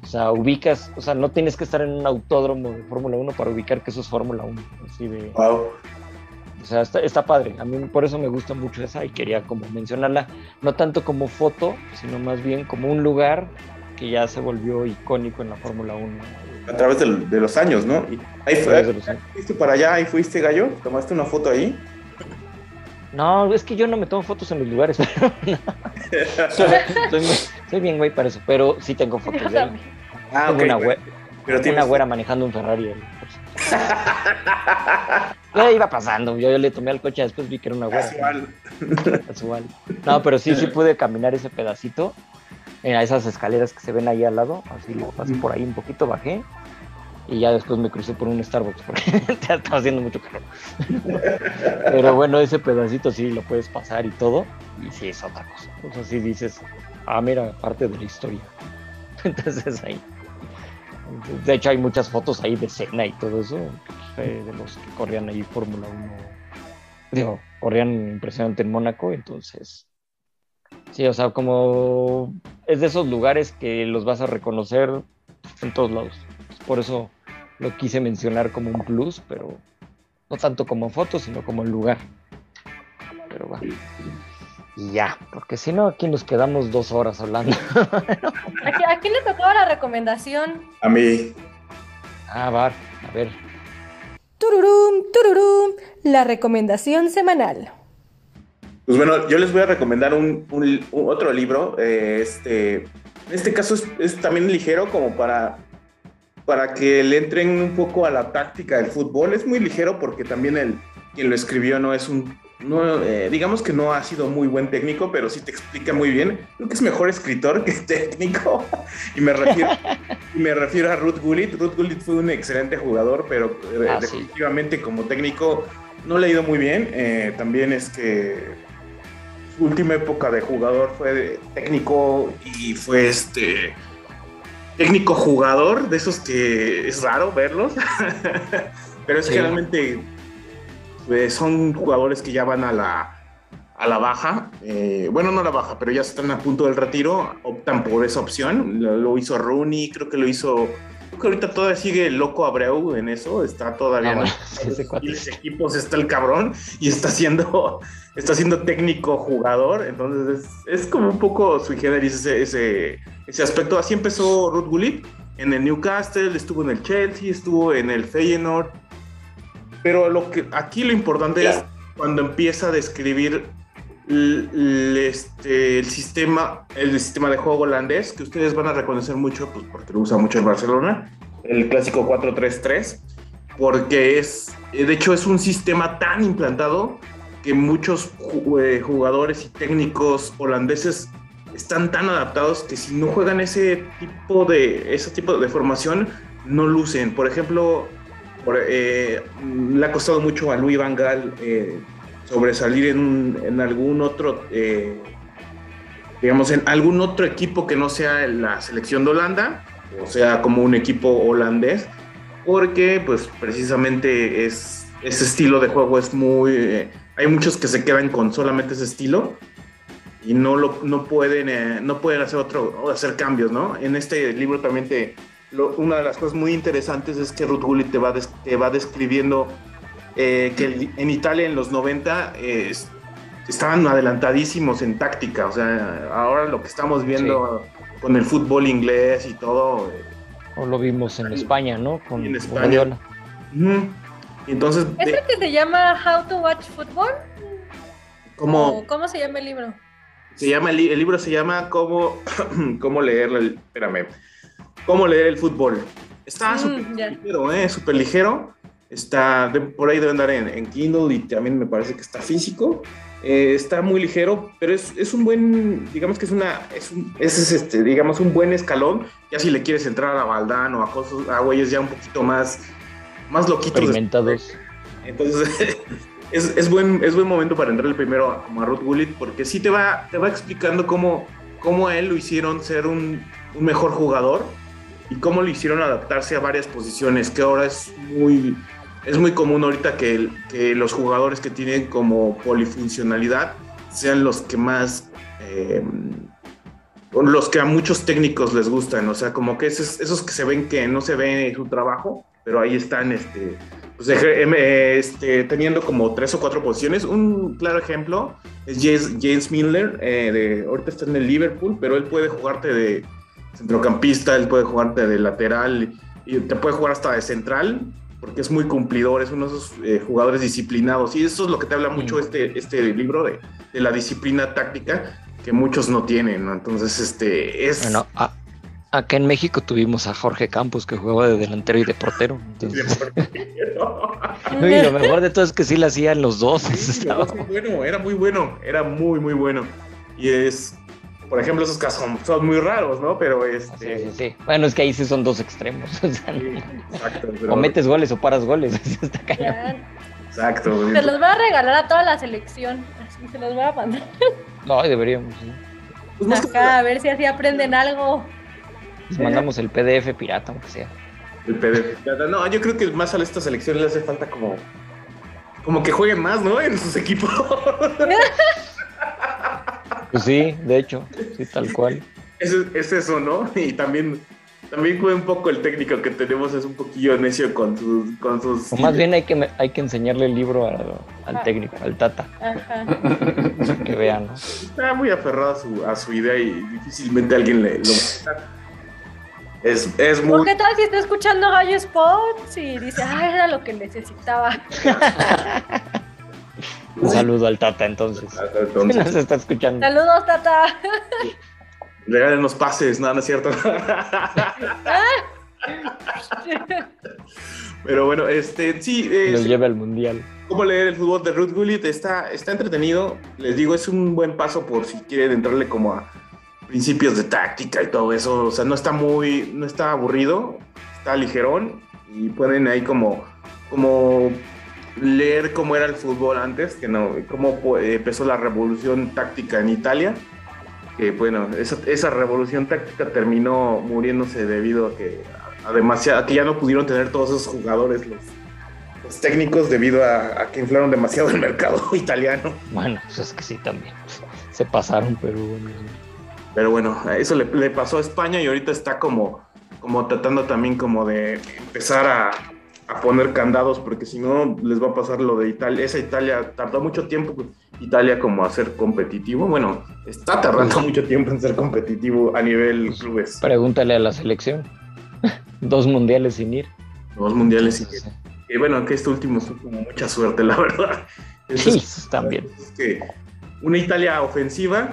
o sea, ubicas, o sea, no tienes que estar en un autódromo de Fórmula 1 para ubicar que eso es Fórmula 1, así de... Wow. O sea, está, está, padre. A mí por eso me gusta mucho esa y quería como mencionarla, no tanto como foto, sino más bien como un lugar que ya se volvió icónico en la Fórmula 1. A través de, de, los años, ¿no? Y ahí fue, fuiste para allá, ahí fuiste gallo, tomaste una foto ahí. No, es que yo no me tomo fotos en los lugares, [laughs] pero no. soy, soy, bien güey para eso, pero sí tengo fotos de ahí. Ah, tengo okay, una, güera, pero una güera manejando un Ferrari. ya iba pasando, yo, yo, le tomé al coche, después vi que era una güera. Casual. Casual. No, pero sí, sí pude caminar ese pedacito a esas escaleras que se ven ahí al lado, así lo pasé por ahí un poquito, bajé y ya después me crucé por un Starbucks porque [laughs] te estaba haciendo mucho calor. Pero bueno, ese pedacito sí lo puedes pasar y todo, y sí es otra cosa. O sea, sí dices, ah, mira, parte de la historia. [laughs] Entonces ahí. De hecho, hay muchas fotos ahí de cena y todo eso, de los que corrían ahí Fórmula 1. Digo, corrían impresionante en Mónaco, entonces Sí, o sea, como es de esos lugares que los vas a reconocer en todos lados. Por eso lo quise mencionar como un plus, pero no tanto como foto, sino como el lugar. Pero bueno. Y ya, porque si no, aquí nos quedamos dos horas hablando. ¿A, ¿A quién le tocaba la recomendación? A mí. Ah, Bar, a ver. Tururum, tururum, la recomendación semanal. Pues bueno, yo les voy a recomendar un, un, un otro libro. Eh, este, en este caso es, es, también ligero como para, para que le entren un poco a la táctica del fútbol. Es muy ligero porque también el, quien lo escribió no es un... No, eh, digamos que no ha sido muy buen técnico, pero sí te explica muy bien. Creo que es mejor escritor que [laughs] técnico. y me refiero, [laughs] y me refiero a Ruth Gullit. Ruth Gullit fue un excelente jugador, pero eh, Ah, definitivamente sí. como técnico no le ha ido muy bien. Eh, también es que su última época de jugador fue técnico y fue este técnico jugador, de esos que es raro verlos, [laughs] pero es sí. que realmente pues, son jugadores que ya van a la, a la baja, eh, bueno, no a la baja, pero ya están a punto del retiro, optan por esa opción, lo, lo hizo Rooney, creo que lo hizo Creo que ahorita todavía sigue el loco Abreu en eso, está todavía Ah, en los equipos está el cabrón y está siendo, [laughs] está siendo técnico jugador, entonces es, es como un poco sui generis ese, ese, ese aspecto. Así empezó Ruth Gullit en el Newcastle, estuvo en el Chelsea, estuvo en el Feyenoord, pero lo que aquí lo importante es cuando empieza a describir este, el sistema el sistema de juego holandés que ustedes van a reconocer mucho pues, porque lo usa mucho el Barcelona el clásico 4-3-3 porque es de hecho es un sistema tan implantado que muchos eh, jugadores y técnicos holandeses están tan adaptados que si no juegan ese tipo de ese tipo de formación no lucen. Por ejemplo eh, le ha costado mucho a Louis Van Gaal eh, sobresalir en, en algún otro, eh, digamos, en algún otro equipo que no sea la selección de Holanda, o sea, como un equipo holandés, porque pues precisamente es, ese estilo de juego es muy... eh, hay muchos que se quedan con solamente ese estilo y no, lo, no, pueden, eh, no pueden hacer otro, hacer cambios, ¿no? En este libro también te, lo- una de las cosas muy interesantes es que Ruth Gullit te va, des- te va describiendo eh, que en Italia en los 90 eh, es- estaban adelantadísimos en táctica. O sea, ahora lo que estamos viendo con el fútbol inglés y todo. eh, O lo vimos en España, ¿no? Con En España. Y Entonces, ¿Es de- el que se llama How to Watch Football? ¿cómo ¿O ¿Cómo se llama el libro? se llama el, li- el libro? Se llama ¿Cómo, [clears throat] cómo leer el, espérame, cómo leer el fútbol. Está Mm, súper ligero, ¿eh? Súper ligero. Está, de- por ahí debe andar en, en Kindle y también me parece que está físico. Eh, está muy ligero, pero es, es un buen, digamos que es una, es, un- ese es este, digamos, un buen escalón. Ya si le quieres entrar a la Baldán o a cosas, a güeyes ya un poquito más, más loquitos. Experimentados. [laughs] Entonces, [laughs] es, es buen, es buen momento para entrar el primero a, como a Ruth Gullit, porque sí te va, te va explicando cómo, cómo a él lo hicieron ser un, un mejor jugador y cómo lo hicieron adaptarse a varias posiciones, que ahora es muy, es muy común ahorita que, los jugadores que tienen como polifuncionalidad sean los que más... eh, los que a muchos técnicos les gustan, o sea, como que esos, que se ven que no se ve su trabajo, pero ahí están este, pues, em, eh, este, teniendo como tres o cuatro posiciones. Un claro ejemplo es James, James Miller, eh, de, ahorita está en el Liverpool, pero él puede jugarte de centrocampista, él puede jugarte de lateral y te puede jugar hasta de central, porque es muy cumplidor, es uno de esos eh, jugadores disciplinados. Y eso es lo que te habla mucho Mm. este, este libro de, de la disciplina táctica que muchos no tienen, ¿no? Entonces, este es... Bueno, a- acá en México tuvimos a Jorge Campos que jugaba de delantero y de portero. Entonces, [laughs] [laughs] y lo mejor de todo es que sí la hacían los dos. Sí, era muy bueno, era muy bueno, era muy, muy bueno. Y es, por ejemplo, esos casos son, son muy raros, ¿no? Pero Sí, este. sí, sí. Bueno, es que ahí sí son dos extremos. [laughs] o sea, sí, exacto, pero- o metes goles o paras goles. [laughs] está cañón. Exacto. Se los voy a regalar a toda la selección. Así se los voy a mandar. No, deberíamos. sí. Pues que Acá, a ver si así aprenden algo. Les mandamos el PDF pirata, aunque sea. el PDF. No, yo creo que más a esta selección le hace falta como. Como que jueguen más, ¿no? En sus equipos. [laughs] Pues sí, de hecho, sí, tal cual. es, es eso, ¿no? Y también. También fue un poco el técnico que tenemos, es un poquillo necio con sus. Con sus O más bien hay que, hay que enseñarle el libro a- al técnico, al Tata, Ajá. que vean. ¿no? Está muy aferrado a su, a su idea y difícilmente alguien le lo va a quitar. Es, es ¿O muy. qué tal si está escuchando Gallo Sports y dice, ah, era lo que necesitaba? [laughs] Un saludo al Tata entonces. Entonces, [laughs] Nos está escuchando. Saludos, Tata. regálenos pases, no, no es cierto. [laughs] Pero bueno, este, sí, eh, Nos lleva al mundial. cómo leer el fútbol de Ruth Gullit está, está entretenido. Les digo, es un buen paso por si quieren entrarle como a principios de táctica y todo eso. O sea, no está muy, no está aburrido, está ligerón y pueden ahí como, como leer cómo era el fútbol antes, que no, cómo eh, empezó la revolución táctica en Italia. Que bueno, esa, esa revolución táctica terminó muriéndose debido a que, a demasiado, a que ya no pudieron tener todos esos jugadores los, los técnicos debido a, a que inflaron demasiado el mercado [laughs] italiano. Bueno, pues es que sí también. Se pasaron, pero bueno. Pero bueno, eso le, le pasó a España y ahorita está como, como tratando también como de empezar a, a poner candados, porque si no les va a pasar lo de Italia. Esa Italia tardó mucho tiempo, Italia como a ser competitivo. Bueno, está tardando mucho tiempo en ser competitivo a nivel clubes. Pregúntale a la selección. [laughs] Dos mundiales sin ir. Dos mundiales sin ir. Y bueno, que este último fue como mucha suerte, la verdad. [laughs] sí, también. Es que una Italia ofensiva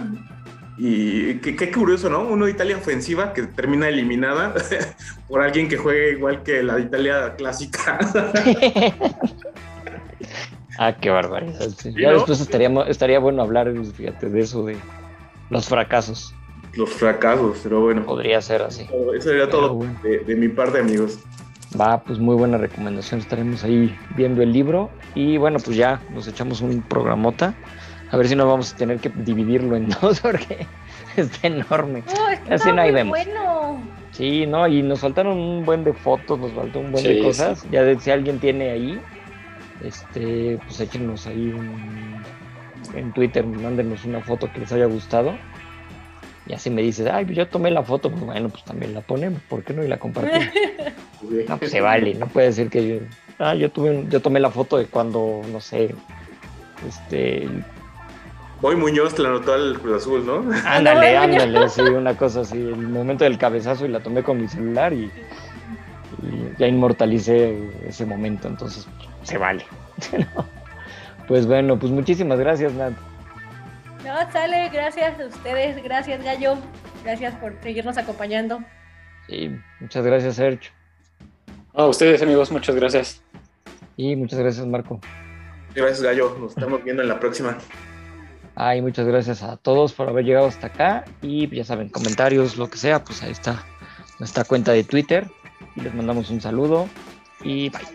y qué, curioso, ¿no? Una Italia ofensiva que termina eliminada [laughs] por alguien que juegue igual que la Italia clásica. [laughs] ah, qué barbaridad. Ya después estaría, estaría bueno hablar, fíjate, de eso, de los fracasos. Los fracasos, pero bueno. Podría ser así. Eso sería todo de, de mi parte, amigos. Va, pues muy buena recomendación. Estaremos ahí viendo el libro. Y bueno, pues ya nos echamos un programota. A ver si no vamos a tener que dividirlo en [laughs] dos porque está enorme. Así no hay vemos. Bueno. Sí, no, y nos faltaron un buen de fotos, nos faltó un buen de cosas. Ya de, si alguien tiene ahí, este, pues échenos ahí en Twitter, mándenos una foto que les haya gustado. Y así me dices, ay, pues yo tomé la foto, pues bueno, pues también la ponemos, ¿por qué no? Y la compartimos. [laughs] no, pues se vale, no puede decir que yo, ah, yo tuve, yo tomé la foto de cuando, no sé, este, Hoy Muñoz la anotó al Cruz Azul, ¿no? [laughs] Ándale, ándale, sí, una cosa así. El momento del cabezazo y la tomé con mi celular y, ya inmortalicé ese momento, entonces se vale. [laughs] pues bueno, pues muchísimas gracias, Nat. No, sale, gracias a ustedes, gracias Gallo, gracias por seguirnos acompañando. Sí, muchas gracias, Sergio. A ustedes, amigos, muchas gracias. Y muchas gracias, Marco. Gracias, Gallo. Nos estamos viendo en la próxima. Ay, muchas gracias a todos por haber llegado hasta acá. Y ya saben, comentarios, lo que sea, pues ahí está nuestra cuenta de Twitter. Y les mandamos un saludo y bye.